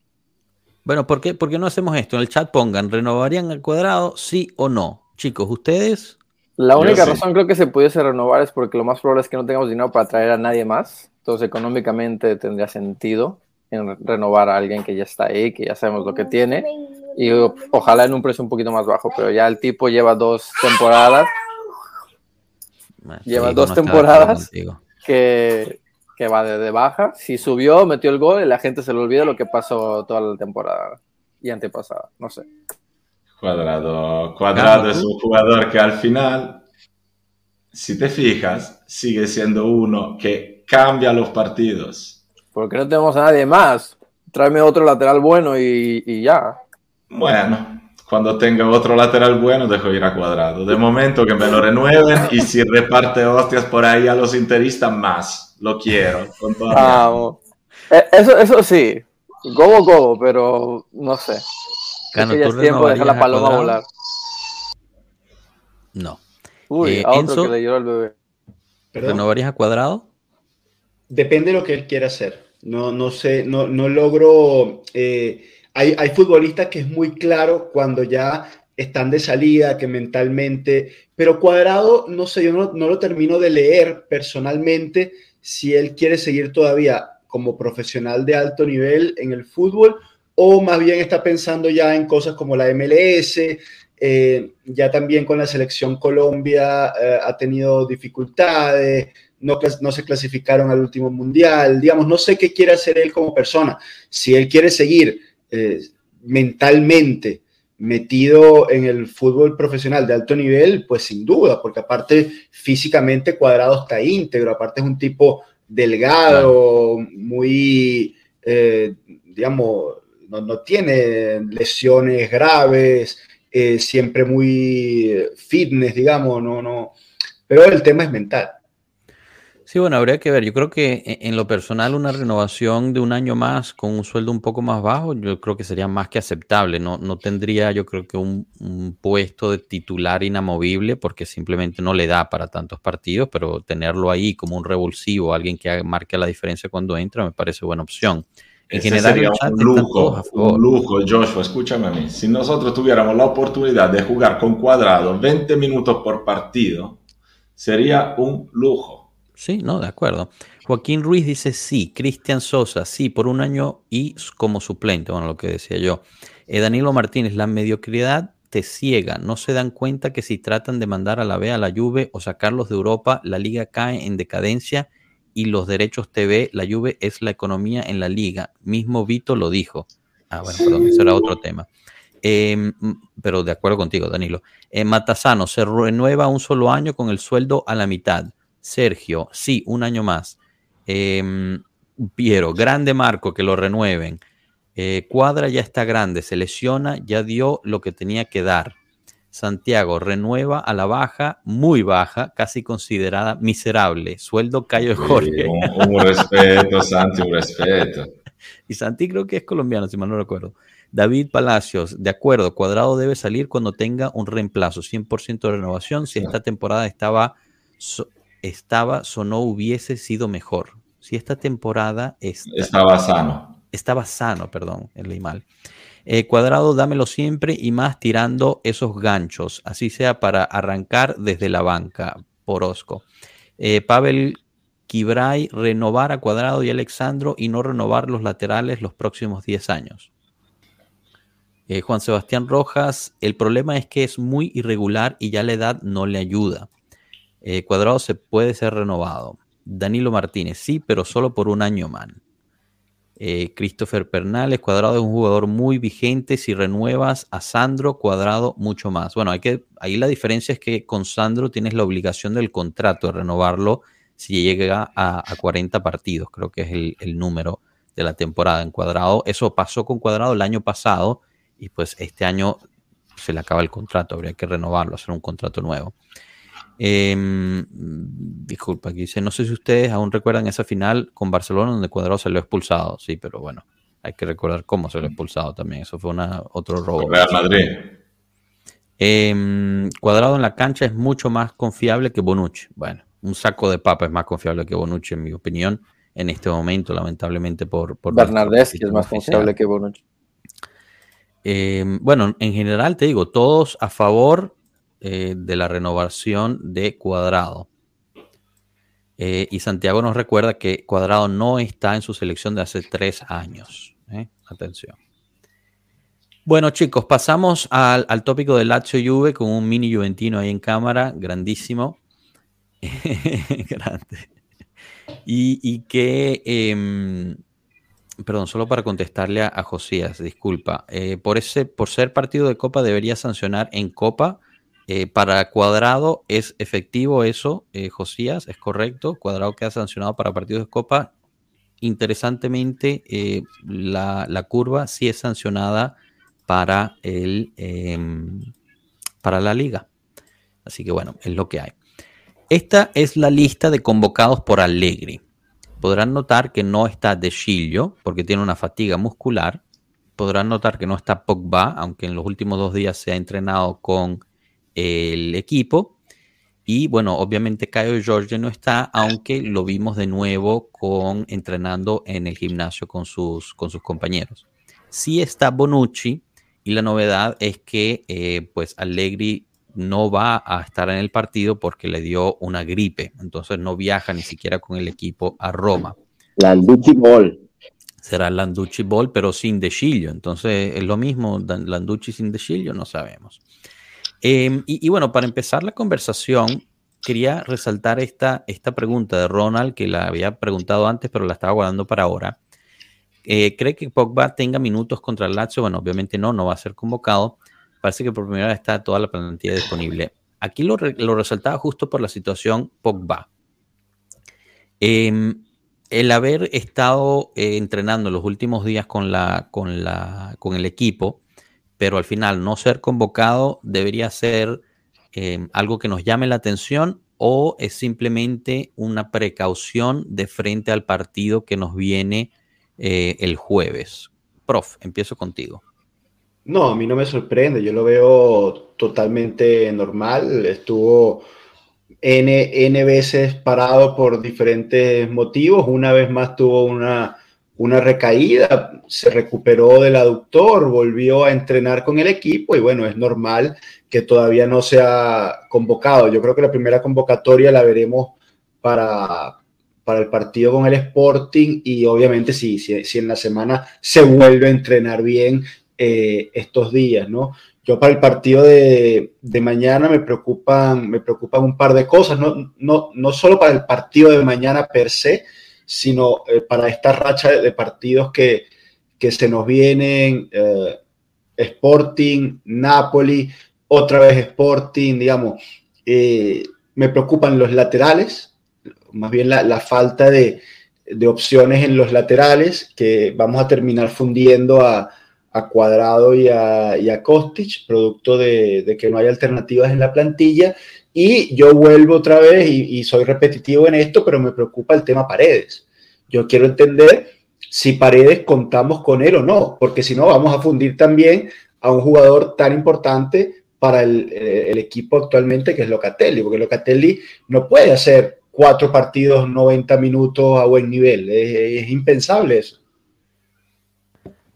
Bueno, ¿por qué, ¿por qué no hacemos esto? En el chat pongan, ¿renovarían al cuadrado, sí o no? Chicos, ustedes la única razón creo que se pudiese renovar es porque lo más probable es que no tengamos dinero para traer a nadie más. Entonces, económicamente tendría sentido en renovar a alguien que ya está ahí, que ya sabemos lo que tiene. Y ojalá en un precio un poquito más bajo, pero ya el tipo lleva dos temporadas. lleva dos temporadas que, que, va de, baja. Si subió, metió el gol y la gente se le olvida lo que pasó toda la temporada y antepasada. No sé. Cuadrado. Cuadrado es un jugador que al final, si te fijas, sigue siendo uno que cambia los partidos. Porque no tenemos a nadie más. Tráeme otro lateral bueno y, ya. Bueno, cuando tenga otro lateral bueno, dejo ir a cuadrado. De momento que me lo renueven y si reparte hostias por ahí a los interistas, más. Lo quiero. Eh, eso, eso sí. Gobo, gobo, pero no sé. Cano, es tiempo de dejar la paloma volar. No. Uy, eh, a otro que le lloró al bebé. ¿Renovarías a cuadrado? Depende de lo que él quiera hacer. No, no sé, no, no logro. Eh, hay, hay, futbolistas que es muy claro cuando ya están de salida, que mentalmente. Pero cuadrado, no sé, yo no, no lo termino de leer personalmente si él quiere seguir todavía como profesional de alto nivel en el fútbol o más bien está pensando ya en cosas como la MLS, eh, ya también con la selección Colombia eh, ha tenido dificultades, no, no se clasificaron al último mundial, digamos, no sé qué quiere hacer él como persona. Si él quiere seguir eh, mentalmente metido en el fútbol profesional de alto nivel, pues sin duda, porque aparte físicamente Cuadrado está íntegro, aparte es un tipo delgado, muy, digamos, no, tiene lesiones graves, eh, siempre muy fitness, digamos, no, no. Pero el tema es mental. Sí, bueno, habría que ver. Yo creo que e, en lo personal una renovación de un año más con un sueldo un poco más bajo, yo creo que sería más que aceptable. No, no tendría, yo creo que un, un, puesto de titular inamovible porque simplemente no le da para tantos partidos, pero tenerlo ahí como un revulsivo, alguien que marque la diferencia cuando entra, me parece buena opción. General, sería un lujo, un lujo, Joshua, escúchame a mí. Si nosotros tuviéramos la oportunidad de jugar con cuadrado 20 minutos por partido, sería un lujo. Sí, no, de acuerdo. Joaquín Ruiz dice sí, Cristian Sosa, sí, por un año y como suplente, bueno, lo que decía yo. Eh, Danilo Martínez, la mediocridad te ciega, no se dan cuenta que si tratan de mandar a la B a la Juve o sacarlos de Europa, la liga cae en decadencia y los derechos TV, la Juve es la economía en la liga. Mismo Vito lo dijo. Ah, bueno, perdón, eso era otro tema. Em, pero de acuerdo contigo, Danilo. Eh, Matasano, se renueva un solo año con el sueldo a la mitad. Sergio, sí, un año más. Em, Piero, grande Marco, que lo renueven. Eh, Cuadra ya está grande, se lesiona, ya dio lo que tenía que dar. Santiago renueva a la baja, muy baja, casi considerada miserable. Sueldo Cayo Jorge. un, un, respeto, Santi, un respeto. Y Santi creo que es colombiano, si mal no recuerdo. David Palacios, de acuerdo, Cuadrado debe salir cuando tenga un reemplazo, 100% de renovación. Si esta temporada estaba, estaba, o no hubiese sido mejor. Si esta temporada estaba sano. Estaba sano, perdón, leí mal. Eh, cuadrado, dámelo siempre y más tirando esos ganchos, así sea para arrancar desde la banca, Porosco. Eh, Pavel Kibray, renovar a Cuadrado y Alexandro y no renovar los laterales los próximos 10 años. Eh, Juan Sebastián Rojas, el problema es que es muy irregular y ya la edad no le ayuda. Cuadrado se puede ser renovado. Danilo Martínez, sí, pero solo por un año, man. Eh, Christopher Pernales, Cuadrado es un jugador muy vigente. Si renuevas a Sandro, Cuadrado mucho más. Bueno, hay que, ahí la diferencia es que con Sandro tienes la obligación del contrato de renovarlo si llega a, 40 partidos, creo que es el, número de la temporada en Cuadrado. Eso pasó con Cuadrado el año pasado y pues este año se le acaba el contrato, habría que renovarlo, hacer un contrato nuevo. Em, disculpa, aquí dice, no sé si ustedes aún recuerdan esa final con Barcelona donde Cuadrado se lo expulsado. Sí, pero bueno, hay que recordar cómo se lo expulsado también. Eso fue una, otro robo. Real Madrid. Em, cuadrado en la cancha es mucho más confiable que Bonucci. Bueno, un saco de papa es más confiable que Bonucci, en mi opinión, en este momento, lamentablemente por... por Bernardeschi es más confiable que Bonucci. Em, bueno, en general te digo, todos a favor eh, de la renovación de Cuadrado. Eh, y Santiago nos recuerda que Cuadrado no está en su selección de hace tres años. ¿eh? Atención. Bueno, chicos, pasamos al, tópico del Lazio Juve con un mini Juventino ahí en cámara, grandísimo. [laughs] Grande. Y, que, em, perdón, solo para contestarle a, Josías, disculpa, por, ese, por ser partido de Copa debería sancionar en Copa eh, para Cuadrado es efectivo eso, eh, Josías, es correcto. Cuadrado queda sancionado para partidos de Copa. Interesantemente, eh, la, curva sí es sancionada para, el, em, para la liga. Así que bueno, es lo que hay. Esta es la lista de convocados por Allegri. Podrán notar que no está De Chillo, porque tiene una fatiga muscular. Podrán notar que no está Pogba, aunque en los últimos dos días se ha entrenado con el equipo. Y bueno, obviamente Caio Jorge no está, aunque lo vimos de nuevo con entrenando en el gimnasio con sus, con sus compañeros. Sí está Bonucci y la novedad es que eh, pues Allegri no va a estar en el partido porque le dio una gripe, entonces no viaja ni siquiera con el equipo a Roma. Landucci Ball. Será Landucci Ball, pero sin De entonces es lo mismo, Landucci sin De no sabemos. Em, y, bueno, para empezar la conversación, quería resaltar esta, esta pregunta de Ronald, que la había preguntado antes, pero la estaba guardando para ahora. Eh, ¿Cree que Pogba tenga minutos contra el Lazio? Bueno, obviamente no, no va a ser convocado. Parece que por primera vez está toda la plantilla disponible. Aquí lo, resaltaba justo por la situación Pogba. Em, el haber estado eh, entrenando los últimos días con, la, con, la, con el equipo, pero al final no ser convocado debería ser eh, algo que nos llame la atención o es simplemente una precaución de frente al partido que nos viene eh, el jueves. Prof, empiezo contigo. No, a mí no me sorprende, yo lo veo totalmente normal. Estuvo N, N veces parado por diferentes motivos, una vez más tuvo una una recaída, se recuperó del aductor, volvió a entrenar con el equipo y bueno, es normal que todavía no se ha convocado. Yo creo que la primera convocatoria la veremos para, para el partido con el Sporting y obviamente si, si, en la semana se vuelve a entrenar bien eh, estos días, ¿no? Yo para el partido de, de, mañana me preocupan, me preocupan un par de cosas, no, no, no solo para el partido de mañana per se, sino eh, para esta racha de, partidos que, se nos vienen, eh, Sporting, Napoli, otra vez Sporting, digamos, eh, me preocupan los laterales, más bien la, falta de, de opciones en los laterales, que vamos a terminar fundiendo a, Cuadrado y a, y Kostic, producto de, que no hay alternativas en la plantilla. Y yo vuelvo otra vez y, soy repetitivo en esto, pero me preocupa el tema Paredes. Yo quiero entender si Paredes contamos con él o no, porque si no vamos a fundir también a un jugador tan importante para el, el, equipo actualmente que es Locatelli, porque Locatelli no puede hacer cuatro partidos, 90 minutos a buen nivel. Es, impensable eso.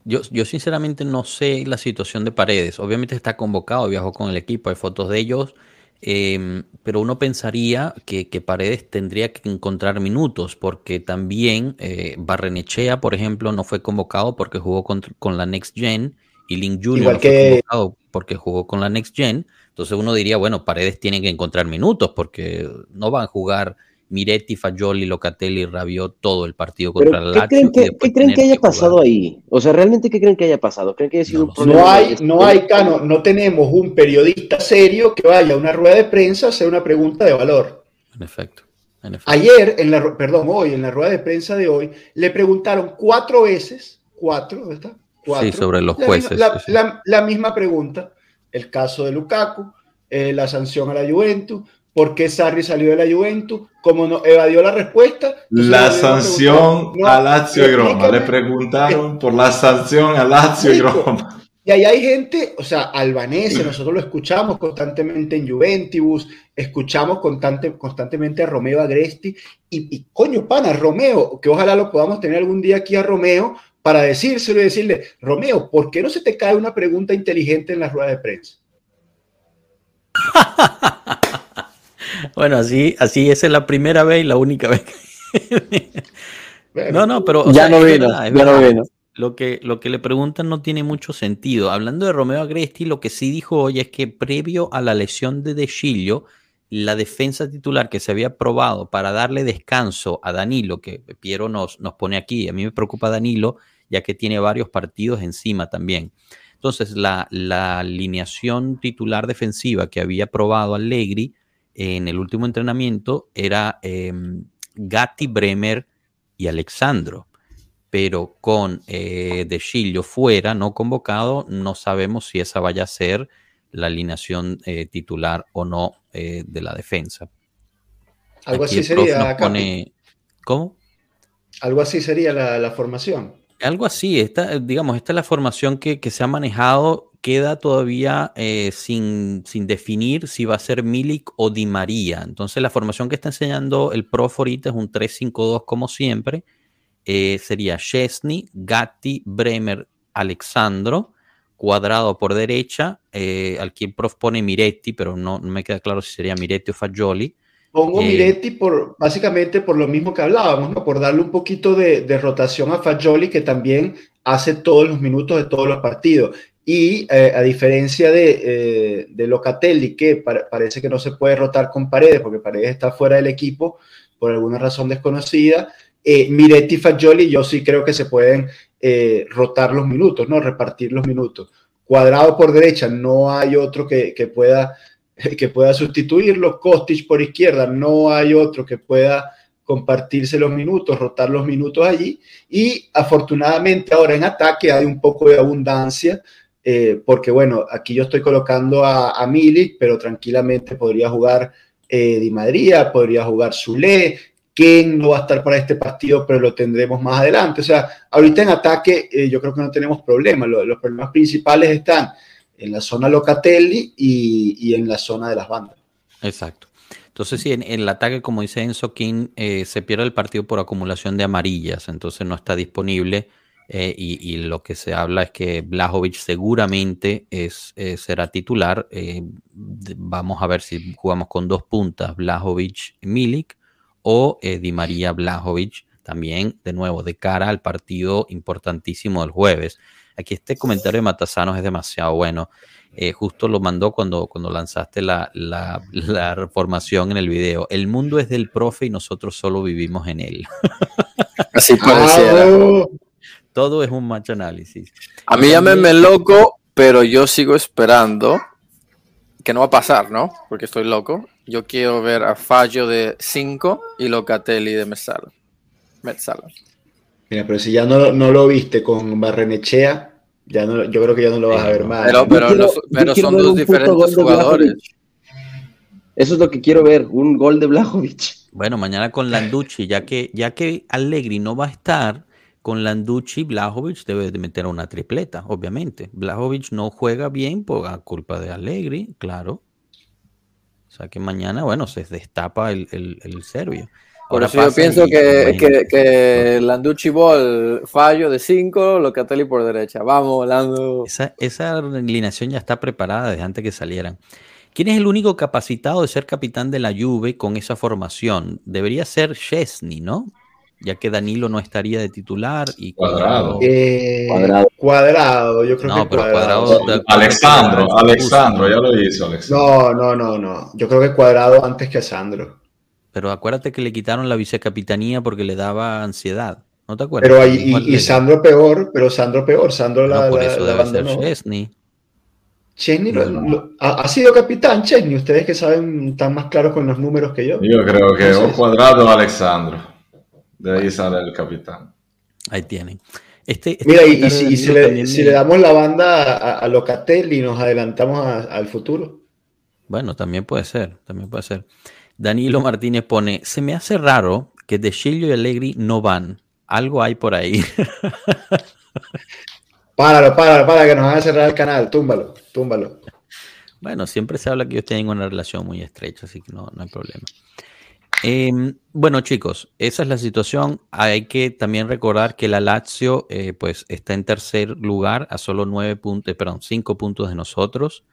Yo, yo, sinceramente no sé la situación de Paredes. Obviamente está convocado, viajó con el equipo, hay fotos de ellos, em, pero uno pensaría que, Paredes tendría que encontrar minutos, porque también eh, Barrenechea, por ejemplo, no fue convocado porque jugó con, con la Next Gen y Link Jr. no fue convocado porque jugó con la Next Gen. Entonces uno diría, bueno, Paredes tiene que encontrar minutos porque no van a jugar Miretti, Fagioli, Locatelli, Rabiot todo el partido contra la Lazio. ¿Qué creen que, haya pasado ahí? O sea, ¿realmente qué creen que haya pasado? ¿Creen que haya sido no, un problema? No hay, no hay, Cano, no tenemos un periodista serio que vaya a una rueda de prensa a hacer una pregunta de valor. En efecto. Ayer, en la, perdón, hoy, en la rueda de prensa de hoy, le preguntaron cuatro veces, cuatro, ¿verdad? Cuatro, sí, sobre los jueces. La, misma pregunta, el caso de Lukaku, eh, la sanción a la Juventus, por qué Sarri salió de la Juventus, como no evadió la respuesta. La sanción a Lazio y Roma. Le preguntaron por la sanción a Lazio y Roma. Y ahí hay gente, o sea, albanese, nosotros lo escuchamos constantemente en Juventus, escuchamos constante, constantemente a Romeo Agresti, y, y coño, pana, Romeo, que ojalá lo podamos tener algún día aquí a Romeo para decírselo y decirle, Romeo, ¿por qué no se te cae una pregunta inteligente en la rueda de prensa? [laughs] Bueno, así, así esa es la primera vez y la única vez. [laughs] no, no, pero. ya no vino, ya no vino. Lo que, lo que le preguntan no tiene mucho sentido. Hablando de Romeo Agresti, lo que sí dijo hoy es que previo a la lesión de De Chillo, la defensa titular que se había probado para darle descanso a Danilo, que Piero nos, nos pone aquí, a mí me preocupa Danilo, ya que tiene varios partidos encima también. Entonces, la, la alineación titular defensiva que había probado Allegri en el último entrenamiento era em, Gatti, Bremer y Alexandro. Pero con eh, De Chilio fuera, no convocado, no sabemos si esa vaya a ser la alineación eh, titular o no eh, de la defensa. Algo así sería. ¿Cómo? Algo así sería la, formación. Algo así, esta, digamos, esta es la formación que, que se ha manejado queda todavía eh, sin, definir si va a ser Milik o Di María. Entonces la formación que está enseñando el prof ahorita es un 3-5-2 como siempre. Eh, sería Chesney, Gatti, Bremer, Alexandro, cuadrado por derecha, eh, al quien prof pone Miretti, pero no, me queda claro si sería Miretti o Fagioli. Pongo Miretti por, básicamente por lo mismo que hablábamos, ¿no? por darle un poquito de, de rotación a Fagioli, que también hace todos los minutos de todos los partidos. Y eh, a diferencia de, eh, de Locatelli, que parece que no se puede rotar con Paredes, porque Paredes está fuera del equipo por alguna razón desconocida, eh, Miretti y Fagioli yo sí creo que se pueden eh, rotar los minutos, ¿no? Repartir los minutos. Cuadrado por derecha, no hay otro que, que pueda, [laughs] que pueda sustituirlo. Kostic por izquierda, no hay otro que pueda compartirse los minutos, rotar los minutos allí. Y afortunadamente ahora en ataque hay un poco de abundancia eh, porque bueno, aquí yo estoy colocando a, a Milik, pero tranquilamente podría jugar eh, Di María, podría jugar Zule, Ken no va a estar para este partido, pero lo tendremos más adelante. O sea, ahorita en ataque eh, yo creo que no tenemos problemas. los problemas principales están en la zona Locatelli y, en la zona de las bandas. Exacto. Entonces, sí, en, el ataque, como dice Enzo King, se pierde el partido por acumulación de amarillas, entonces no está disponible eh, y, lo que se habla es que Blajovic seguramente es, eh, será titular. Eh, vamos a ver si jugamos con dos puntas, Blajovic Milik o Di María Blajovic también, de nuevo, de cara al partido importantísimo del jueves. Aquí este comentario de Matasanos es demasiado bueno. justo lo mandó cuando, cuando lanzaste la, la, la, formación en el video. El mundo es del profe y nosotros solo vivimos en él. Así [laughs] pareciera. Todo es un match análisis. A mí llámenme loco, pero yo sigo esperando que no va a pasar, ¿no? Porque estoy loco. Yo quiero ver a Fallo de 5 y Locatelli de Mesala. Metzala. Mira, pero si ya no, no lo viste con Barrenechea, ya no, yo creo que ya no lo vas a ver más. Pero, pero, quiero- pero son dos diferentes jugadores. Eso es lo que quiero ver, un gol de Blajovic. Bueno, mañana con Landucci, ya que, ya que Allegri no va a estar, con Landucci, Blajovic debe de meter una tripleta, obviamente. Blajovic no juega bien por a culpa de Allegri, claro. O sea que mañana, bueno, se destapa el, el, el serbio. Por Ahora eso yo pienso y- que, que, que Landucci Ball fallo de 5, Locatelli por derecha. Vamos, Landu. Esa, esa alineación ya está preparada desde antes que salieran. ¿Quién es el único capacitado de ser capitán de la Juve con esa formación? Debería ser Chesney, ¿no? Ya que Danilo no estaría de titular y Cuadrado. Eh, Cuadrado. cuadrado, yo creo No, que pero cuadrado. Cuadrado- de- Alexandro, Alexandro, ya lo hizo Alexandro. No, no, no, no. Yo creo que cuadrado antes que Sandro. Pero acuérdate que le quitaron la vicecapitanía porque le daba ansiedad. ¿No te acuerdas? Pero ahí, y, y. Sandro peor, pero Sandro peor. Sandro No, la, por la- eso la debe ser. Chesney. Chesney lo- lo- ha, ha sido capitán, Chesney. Ustedes que saben, están más claros con los números que yo. Yo creo que o Entonces- Cuadrado o Alexandro. De ahí sale el capitán. Ahí tienen. Este, este Mira, y, si, y le, si damos la banda a, a Locatelli y nos adelantamos a- al futuro. Bueno, también puede ser, también puede ser. Danilo Martínez pone, se me hace raro que De Chilio y Allegri no van. Algo hay por ahí. [laughs] Páralo, páralo, para que nos van a cerrar el canal. Túmbalo, túmbalo. Bueno, siempre se habla que ellos tienen una relación muy estrecha, así que no, no hay problema. Em, bueno, chicos, esa es la situación. Hay que también recordar que la Lazio eh, pues, está en tercer lugar a solo nueve puntos, perdón, cinco puntos de nosotros,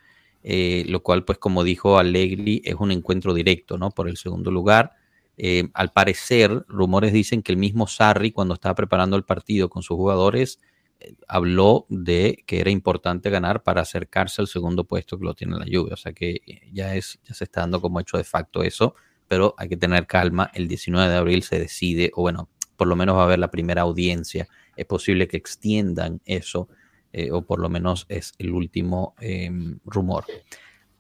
eh, lo cual, pues, como dijo Allegri, es un encuentro directo, ¿no? Por el segundo lugar. Eh, al parecer, rumores dicen que el mismo Sarri, cuando estaba preparando el partido con sus jugadores, eh, habló de que era importante ganar para acercarse al segundo puesto que lo tiene la Juve. O sea que eh, ya, es, ya se está dando como hecho de facto eso, pero hay que tener calma. El 19 de abril se decide, o bueno, por lo menos va a haber la primera audiencia. Es posible que extiendan eso, eh, o por lo menos es el último eh, rumor.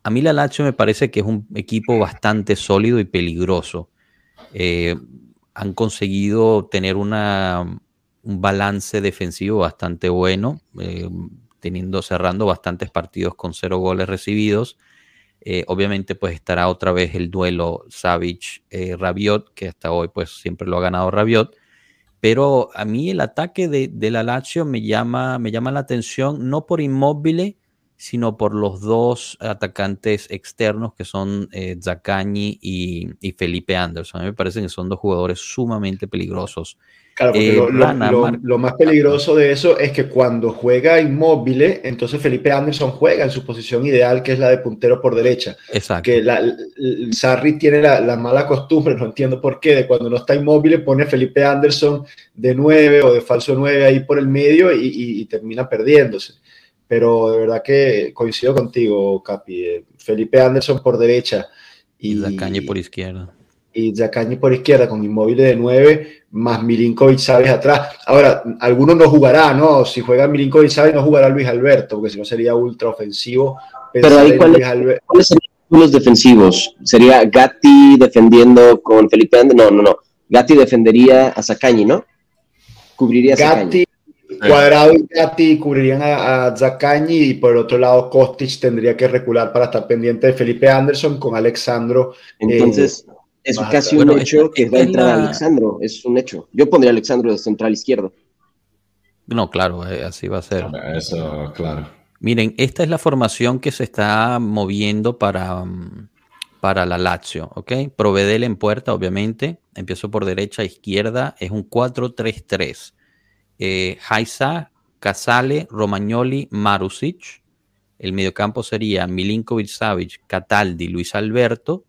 A mí la Lazio me parece que es un equipo bastante sólido y peligroso. Eh, han conseguido tener una, un balance defensivo bastante bueno, eh, teniendo, cerrando bastantes partidos con cero goles recibidos. Eh, obviamente, pues estará otra vez el duelo Savic-Rabiot, que hasta hoy, pues siempre lo ha ganado Rabiot. Pero a mí el ataque de, de la Lazio me llama, me llama la atención, no por inmóvil, sino por los dos atacantes externos que son eh, Zaccagni y, y, Felipe Anderson. A mí me parecen que son dos jugadores sumamente peligrosos. Claro, porque Eh, lo, lo- Rana, lo- Mar- lo más peligroso de eso es que cuando juega inmóvil, entonces Felipe Anderson juega en su posición ideal, que es la de puntero por derecha. Exacto. Que la, Sarri tiene la, la mala costumbre, no entiendo por qué, de cuando no está inmóvil pone a Felipe Anderson de 9 o de falso 9 ahí por el medio y, y- y termina perdiéndose. Pero de verdad que coincido contigo, Capi. eh, Felipe Anderson por derecha Y y, Zaccagni por izquierda. Y Zaccagni por izquierda con inmóvil de 9 más Milinkovic Saves atrás. Ahora, alguno no jugará, ¿no? Si juega Milinkovic Saves no jugará Luis Alberto, porque si no sería ultra ofensivo. Pero ahí, en ¿cuál Luis es- Alber- ¿Cuáles serían los defensivos? ¿Sería Gatti defendiendo con Felipe Anderson? No, no, no. Gatti defendería a Zaccagni, ¿no? Cubriría a. Gatti, Cuadrado y Gatti cubrirían a, a y por el otro lado Kostic tendría que recular para estar pendiente de Felipe Anderson con Alexandro. Entonces, es casi Bueno, un hecho que va a entrar la- Alexandro. Es un hecho. Yo pondría a Alexandro de central izquierdo. No, claro, eh, así va a ser. Eso, claro. Miren, esta es la formación que se está moviendo para, mm, para la Lazio, ¿ok? Provedel en puerta, obviamente. Empiezo por derecha, izquierda. Es un 4-3-3. Eh, Haiza, Casale, Romagnoli, Marusic. El mediocampo sería Milinkovic, Savic, Cataldi, Luis Alberto.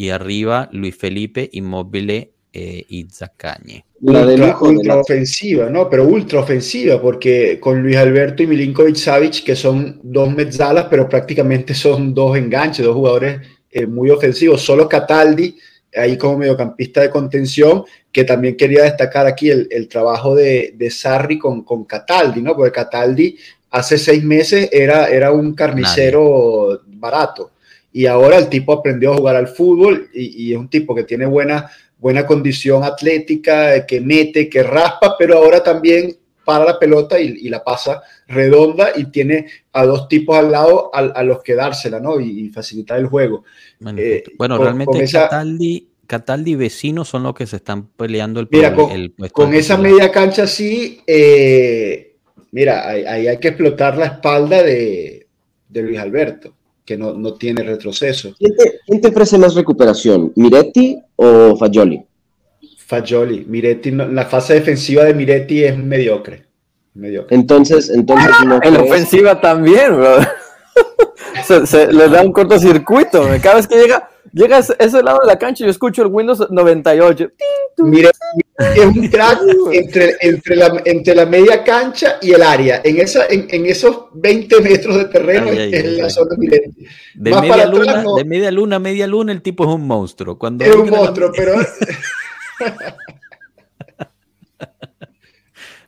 Y arriba, Luis Felipe, Immobile eh, y Zaccagni. La de ultra, de ultra la- ofensiva, ¿no? Pero ultra ofensiva, porque con Luis Alberto y Milinkovic Savic, que son dos mezzalas, pero prácticamente son dos enganches, dos jugadores eh, muy ofensivos. Solo Cataldi, ahí como mediocampista de contención, que también quería destacar aquí el, el trabajo de, de Sarri con, con Cataldi, ¿no? Porque Cataldi hace seis meses era, era un carnicero barato. Y ahora el tipo aprendió a jugar al fútbol y, y es un tipo que tiene buena, buena condición atlética, que mete, que raspa, pero ahora también para la pelota y, la pasa redonda y tiene a dos tipos al lado a, los que dársela, ¿no? Y, facilitar el juego. Eh, bueno, realmente Cataldi, y vecinos son los que se están peleando el, mira, con, con esa media cancha sí, eh, mira, ahí hay, que explotar la espalda de, Luis Alberto, que no, no tiene retroceso. ¿Quién te, ofrece más recuperación, Miretti o Fagioli? Fagioli. Miretti, la fase defensiva de Miretti es mediocre. mediocre. Entonces, entonces En la ofensiva también, bro. [laughs] se, le da un cortocircuito. Cada vez que llega, llega a ese lado de la cancha, yo escucho el Windows 98. Miretti es un crack entre, entre, la, entre la media cancha y el área. En, esa, en, esos 20 metros de terreno es la zona Miretti. De media, luna, de media luna a media luna, el tipo es un monstruo. Cuando es un monstruo, pero [laughs]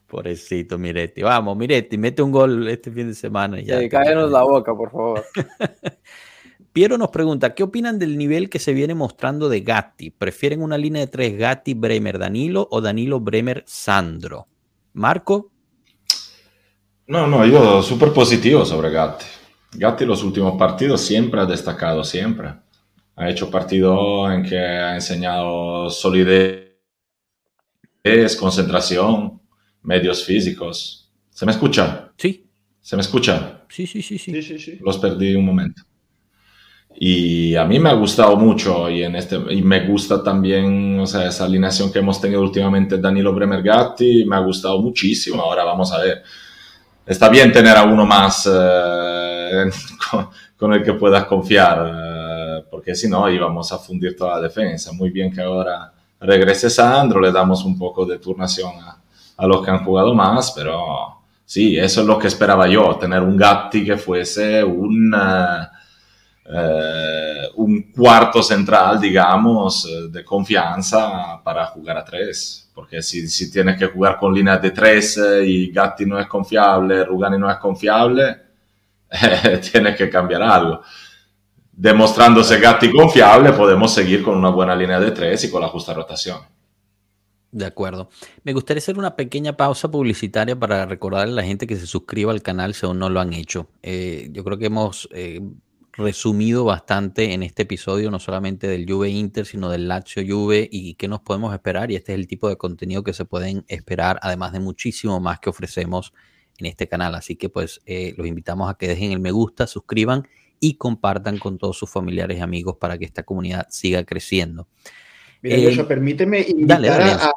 Pobrecito Miretti. Vamos, Miretti, mete un gol este fin de semana. Y ya sí, cáenos la boca, por favor. [laughs] Piero nos pregunta, ¿qué opinan del nivel que se viene mostrando de Gatti? ¿Prefieren una línea de tres Gatti, Bremer, Danilo o Danilo, Bremer, Sandro? Marco. No, no, yo súper positivo sobre Gatti. Gatti los últimos partidos siempre ha destacado, siempre ha hecho partido en que ha enseñado solidez, concentración, medios físicos. ¿Se me escucha? Sí. ¿Se me escucha? Sí, sí, sí, sí. sí, sí, Los perdí un momento. Y a mí me ha gustado mucho y, en este, y me gusta también o sea, esa alineación que hemos tenido últimamente Danilo Bremer Gatti, me ha gustado muchísimo. Ahora vamos a ver. Está bien tener a uno más eh, [laughs] con, con, el que puedas confiar porque si no íbamos a fundir toda la defensa. Muy bien que ahora regrese Sandro, le damos un poco de turnación a, los que han jugado más, pero sí, eso es lo que esperaba yo, tener un Gatti que fuese un, eh, un cuarto central, digamos, de confianza para jugar a tres. Porque si, si tienes que jugar con líneas de tres eh, y Gatti no es confiable, Rugani no es confiable, [laughs] eh, tienes que cambiar algo demostrándose Gatti confiable, podemos seguir con una buena línea de tres y con la justa rotación. De acuerdo. Me gustaría hacer una pequeña pausa publicitaria para recordarle a la gente que se suscriba al canal si aún no lo han hecho. Eh, yo creo que hemos eh, resumido bastante en este episodio, no solamente del Juve Inter, sino del Lazio Juve y qué nos podemos esperar. Y este es el tipo de contenido que se pueden esperar, además de muchísimo más que ofrecemos en este canal. Así que pues eh, los invitamos a que dejen el me gusta, suscriban y compartan con todos sus familiares y amigos para que esta comunidad siga creciendo. Mira, eh, permíteme invitar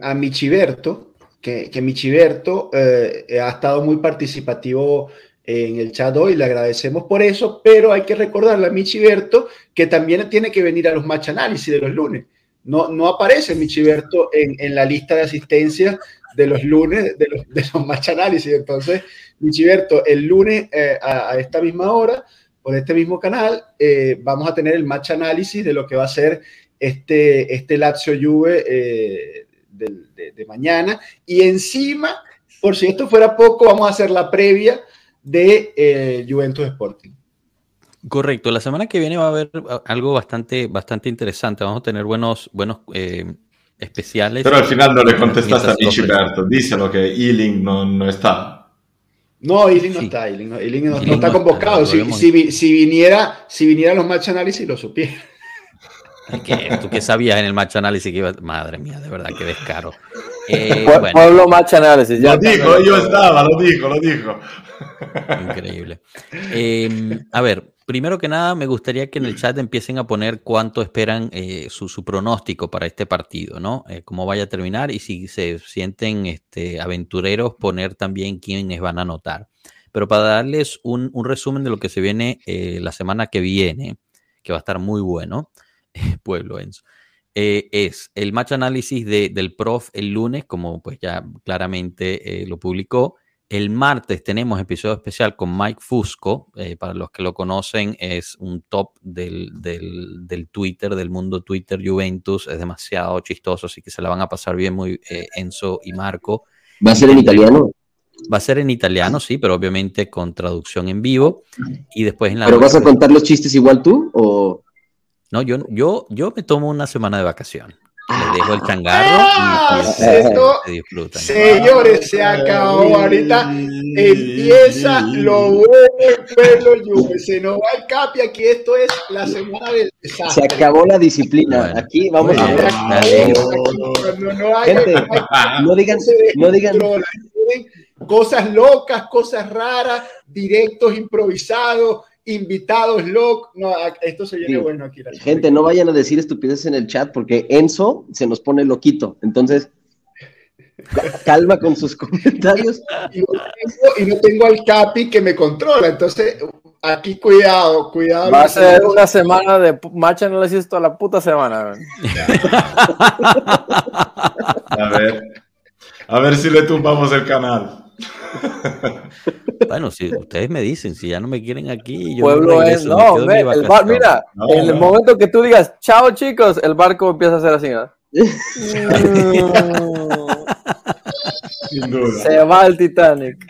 A, Michiberto, que, que Michiberto eh, ha estado muy participativo en el chat hoy, le agradecemos por eso, pero hay que recordarle a Michiberto que también tiene que venir a los match análisis de los lunes. No, no aparece Michiberto en, en la lista de asistencia de los lunes de los, match análisis. Entonces, Michiberto, el lunes eh, a, esta misma hora por este mismo canal, eh, vamos a tener el match análisis de lo que va a ser este, este Lazio Juve eh, de, mañana. Y encima, por si esto fuera poco, vamos a hacer la previa de eh, Juventus Sporting. Correcto, la semana que viene va a haber algo bastante, bastante interesante. Vamos a tener buenos, buenos especiales. Pero al final no le contestaste a Michiberto, díselo que Ealing no, no está. No, Eiling no está, Eiling no, está convocado. si, viniera, si viniera los match análisis, lo supiera. ¿Qué, ¿Tú qué sabías en el match análisis que iba? Madre mía, de verdad, qué descaro. Eh, [laughs] Pueblo match análisis. Ya lo dijo, yo estaba, lo dijo, lo dijo. Increíble. Em, a ver, primero que nada, me gustaría que en el chat empiecen a poner cuánto esperan eh, su, pronóstico para este partido, ¿no? Eh, cómo vaya a terminar y si se sienten este, aventureros, poner también quiénes van a anotar. Pero para darles un, resumen de lo que se viene eh, la semana que viene, que va a estar muy bueno, [laughs] Pueblo Enzo. es el match análisis del prof el lunes, como pues ya claramente lo publicó, el martes tenemos episodio especial con Mike Fusco. Eh, para los que lo conocen, es un top del, Twitter, del mundo Twitter Juventus. Es demasiado chistoso, así que se la van a pasar bien muy eh, Enzo y Marco. ¿Va a ser en italiano? Va a ser en italiano, sí, pero obviamente con traducción en vivo. Y después en la. ¿Pero vas a contar los chistes igual tú? O... No, yo, yo, yo me tomo una semana de vacación. Les dejo el changarro Ah, y, y esto- se disfrutan. Señores, se acabó. Ahorita empieza lo bueno pueblo Juve. Se nos va el capi. Aquí esto es la semana del Se desastre. acabó la disciplina. Bueno. Aquí vamos a ver. Cuando no haya- Gente, no digan, se no digan, Cosas locas, cosas raras, directos improvisados, invitados locos. No, esto se viene Sí. bueno aquí. la- gente, no vayan a decir estupideces en el chat porque Enzo se nos pone loquito. Entonces, ca- calma con sus [laughs] comentarios. y no, tengo, y no tengo al Capi que me controla. Entonces, aquí cuidado, cuidado. Va a ser una semana de pu- match análisis toda la puta semana. [laughs] A ver. A ver si le tumbamos el canal. [laughs] Bueno, si ustedes me dicen, si ya no me quieren aquí, yo Pueblo me es. regreso, me No, mi el bar, mira, No, en el no. momento que tú digas chao chicos, el barco empieza a hacer así. ¿no? [laughs] Sin duda. Se va el Titanic.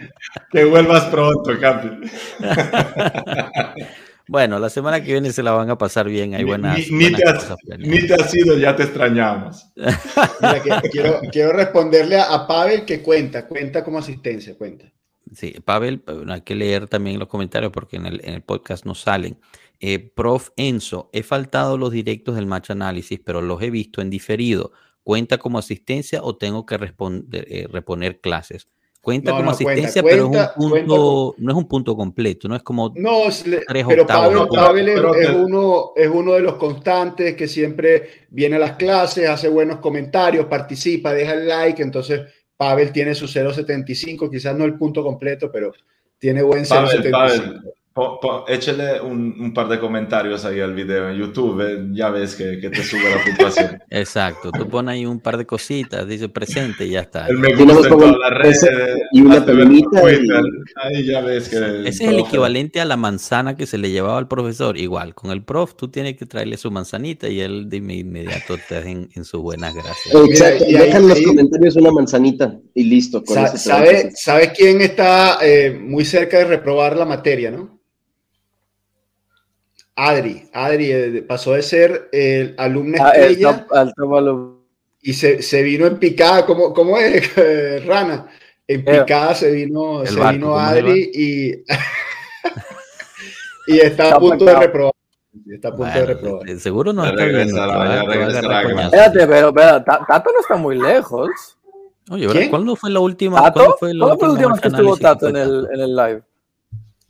Que vuelvas pronto, Capi. [laughs] Bueno, la semana que viene se la van a pasar bien, hay buenas, ni, ni buenas te has, cosas planeadas. ni te has ido, ya te extrañamos. [laughs] Mira, que- quiero, quiero responderle a, a Pavel que cuenta, cuenta como asistencia, cuenta. Sí, Pavel, bueno, hay que leer también los comentarios porque en el, en el podcast no salen. Eh, Prof. Enzo, he faltado los directos del match análisis, pero los he visto en diferido. ¿Cuenta como asistencia o tengo que responder, eh, reponer clases? Cuenta No, como no, cuenta, asistencia, pero cuenta, es un cuenta punto, no es un punto completo, no es como No, Tres pero octavos, Pavel, es, uno, es uno de los constantes que siempre viene a las clases, hace buenos comentarios, participa, deja el like. Entonces, Pavel tiene su 0.75, quizás no el punto completo, pero tiene buen Pavel, 0.75. Po- po- échale un, un par de comentarios ahí al video en YouTube, eh, ya ves que, que te sube la puntuación. [laughs] Exacto, tú pones ahí un par de cositas, dice presente y ya está. El me gusta en todas las redes. y una Twitter, Ahí ya ves que... Ese es el equivalente a la manzana que se le llevaba al profesor. Igual, con el prof tú tienes que traerle su manzanita y él de inmediato te en, en sus buenas gracias. Exacto. y ahí- Dejan en los ahí- comentarios una manzanita y listo. Con Sa- ¿Sabe. ¿Sabe quién está eh, muy cerca de reprobar la materia, no? Adri. Adri eh, pasó de ser el alumno Ah, el estrella top- alum- y se, se vino en picada. ¿Cómo, cómo es, [laughs] Rana? En Eh, picada se vino, el se barco, vino ¿cómo es el Adri y, [laughs] y está a punto de reprobar. Está a punto de reprobar. eh, seguro no está. Espérate, pero, pero Ta- Tato no está muy lejos. Oye, ¿verdad? ¿cuándo fue la última? ¿Tato? ¿Cuándo fue la ¿Cuándo fue la última vez que estuvo Tato en el, en el live?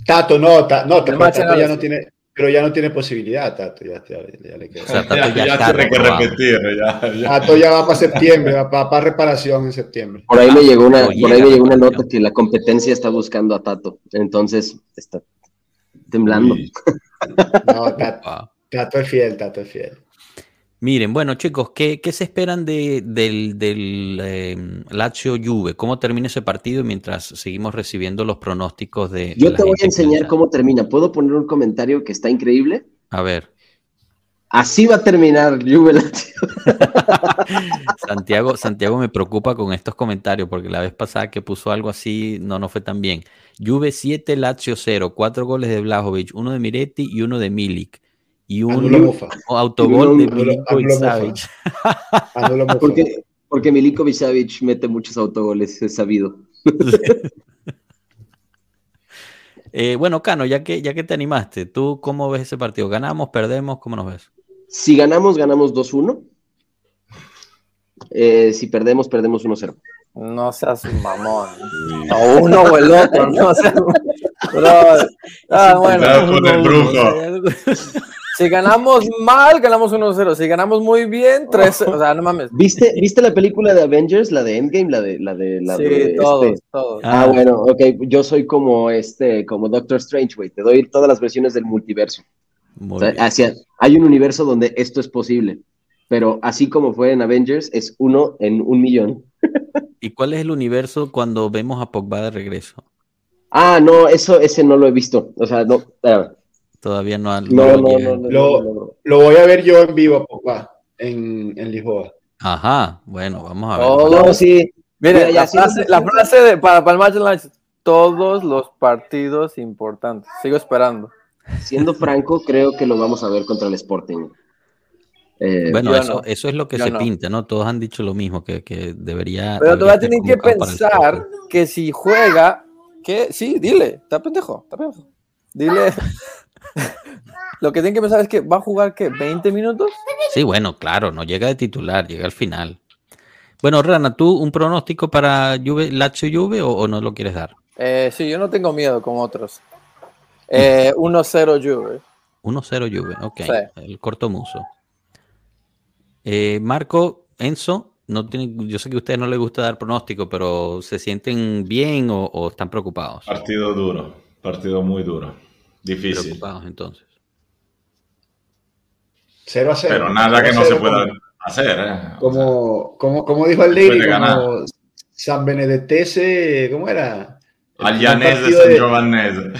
Tato no, ta- no, El Tato ya no tiene, pero ya no tiene posibilidad, Tato. Ya, ya- ya le. O sea, Tato [laughs] ya, ya está tiene que repetir, ya, ya. Tato ya va para septiembre, va para, para reparación en septiembre. Por ahí me llegó una, por ahí me llegó una nota que la competencia está buscando a Tato. Entonces está temblando. Uy. No. Tato es fiel, Tato es fiel. Miren, bueno, chicos, ¿qué, qué se esperan de, del, del eh, Lazio Juve? ¿Cómo termina ese partido mientras seguimos recibiendo los pronósticos de. Yo te voy a enseñar cómo termina. ¿Puedo poner un comentario que está increíble? A ver, Así va a terminar Juve Lazio. [laughs] Santiago, Santiago me preocupa con estos comentarios porque la vez pasada que puso algo así no no fue tan bien. Juve 7, Lazio 0, 4 goles de Blajovic, uno de Miretti y uno de Milik. Y un autogol de Milinkovic. Savic. Porque, porque Milinkovic Savic mete muchos autogoles, es sabido. Eh, bueno, Cano, ya que, ya que te animaste, ¿tú cómo ves ese partido? ¿Ganamos, perdemos? ¿Cómo nos ves? Si ganamos, ganamos 2-1. Eh, si perdemos, perdemos 1-0. No seas mamón. O uno o el otro, no seas. Bro, ah, bueno. Cuidado con el brujo. Si ganamos mal, ganamos 1-0. Si ganamos muy bien, 3 O sea, no mames. ¿Viste, ¿Viste la película de Avengers, la de Endgame, la de la de la Sí, de todos, este? todos. Ah, Ah. bueno, ok, yo soy como este, como Doctor Strange, güey. Te doy todas las versiones del multiverso. Muy O sea, bien. hacia- hay un universo donde esto es posible. Pero así como fue en Avengers, es uno en un millón. [laughs] ¿Y cuál es el universo cuando vemos a Pogba de regreso? Ah, no, eso, ese no lo he visto. O sea, no, espérame. Todavía no, no no, lo no, no, no, Lo- no, no. Lo voy a ver yo en vivo, papá, en, en Lisboa. Ajá, bueno, vamos a ver. Oh, No, sí, Mire, Mira, la sí, frase, sí, la sí. frase de, para, para el match lunch, todos los partidos importantes. Sigo esperando. siendo franco, creo que lo vamos a ver contra el Sporting. Eh, Bueno, eso, no. eso es lo que Yo se no. pinta, ¿no? Todos han dicho lo mismo, que, que debería. Pero tú vas a haberse tener que pensar que si juega, que sí, dile, está pendejo, está pendejo. Dile. [laughs] [laughs] Lo que tienen que pensar es que va a jugar que 20 minutos. Sí, bueno, claro, no llega de titular, llega al final. Bueno, Rana, ¿tú un pronóstico para Juve, Lazio Juve o, o no lo quieres dar? Eh, sí, yo no tengo miedo como otros. [laughs] Eh, 1-0 Juve. 1-0 Juve, ok. Sí. El corto muso. Eh, Marco, Enzo, no tienen, yo sé que a ustedes no les gusta dar pronóstico, pero ¿se sienten bien o, o están preocupados? Partido duro, partido muy duro, difícil. Preocupados entonces. 0 a 0. Pero nada que no 0 se pueda como- hacer, ¿eh? Como, como, como dijo el como San Benedettese, ¿cómo era? Allianese, San Giovannese.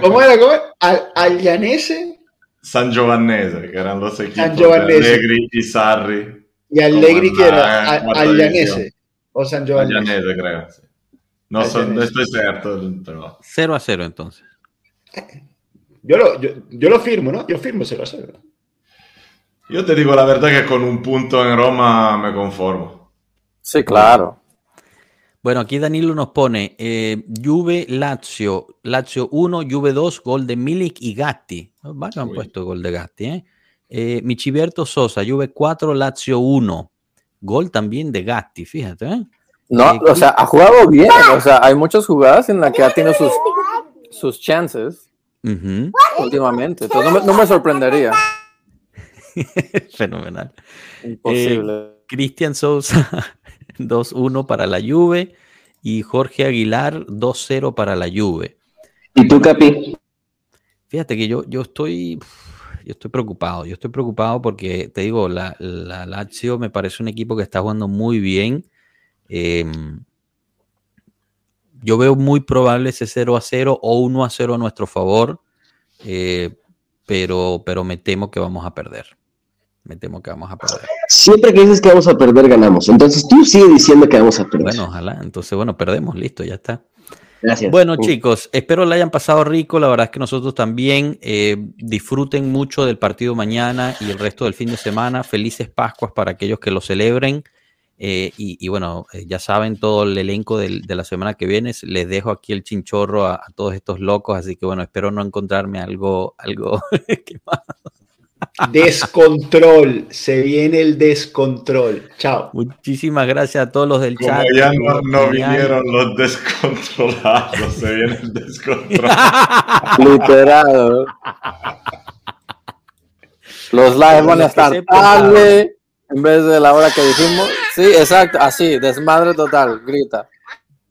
¿Cómo era? ¿Cómo era? Al, Allianese San Giovannese, que eran los equipos San de Giovannese. Allegri y Sarri. y Allegri que era A- Allianese o San Giovanni. Allianese, creo. sí. No, so- Allianese. no estoy cierto, pero 0 a 0 entonces. Yo lo, yo, yo lo firmo, ¿no? Yo firmo 0 a 0. yo te digo la verdad que con un punto en Roma me conformo. Sí, claro. Bueno, aquí Danilo nos pone eh, Juve, Lazio, Lazio 1, Juve 2, gol de Milik y Gatti. Varios han Uy. puesto gol de Gatti. ¿eh? Eh, Michiberto Sosa, Juve 4, Lazio 1. Gol también de Gatti, fíjate. ¿eh? No, Eh, o sea, ha jugado bien. O sea, hay muchas jugadas en las que ha tenido sus, [laughs] sus chances Últimamente. Entonces no me, no me sorprendería. [laughs] Fenomenal. Imposible. Cristian Sousa [laughs] 2-1 para la Juve y Jorge Aguilar 2-0 para la Juve. ¿Y tú, Capi? Fíjate que yo, yo estoy yo estoy preocupado. Yo estoy preocupado porque te digo, la, la Lazio me parece un equipo que está jugando muy bien. Eh, yo veo muy probable ese 0 a 0 o 1 a 0 a nuestro favor. eh, pero, pero me temo que vamos a perder. Me temo que vamos a perder. Siempre que dices que vamos a perder, ganamos. Entonces tú sigue diciendo que vamos a perder. Bueno, ojalá. Entonces, bueno, perdemos, listo, ya está. Gracias. Bueno, Uh, chicos, espero la hayan pasado rico. La verdad es que nosotros también eh, disfruten mucho del partido mañana y el resto del fin de semana. Felices Pascuas para aquellos que lo celebren. Eh, y, y bueno, eh, ya saben todo el elenco del- de la semana que viene. Les dejo aquí el chinchorro a, a todos estos locos. Así que bueno, espero no encontrarme algo, algo [laughs] quemado. Descontrol. Se viene el descontrol. Chao. Muchísimas gracias a todos los del Como chat. ya no, no vinieron los descontrolados, se viene el descontrol. [laughs] Literal. Los lives van a estar tarde en vez de la hora que dijimos. Sí, exacto, así, desmadre total, grita.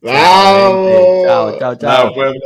Chao, chao. Chao, pueblo.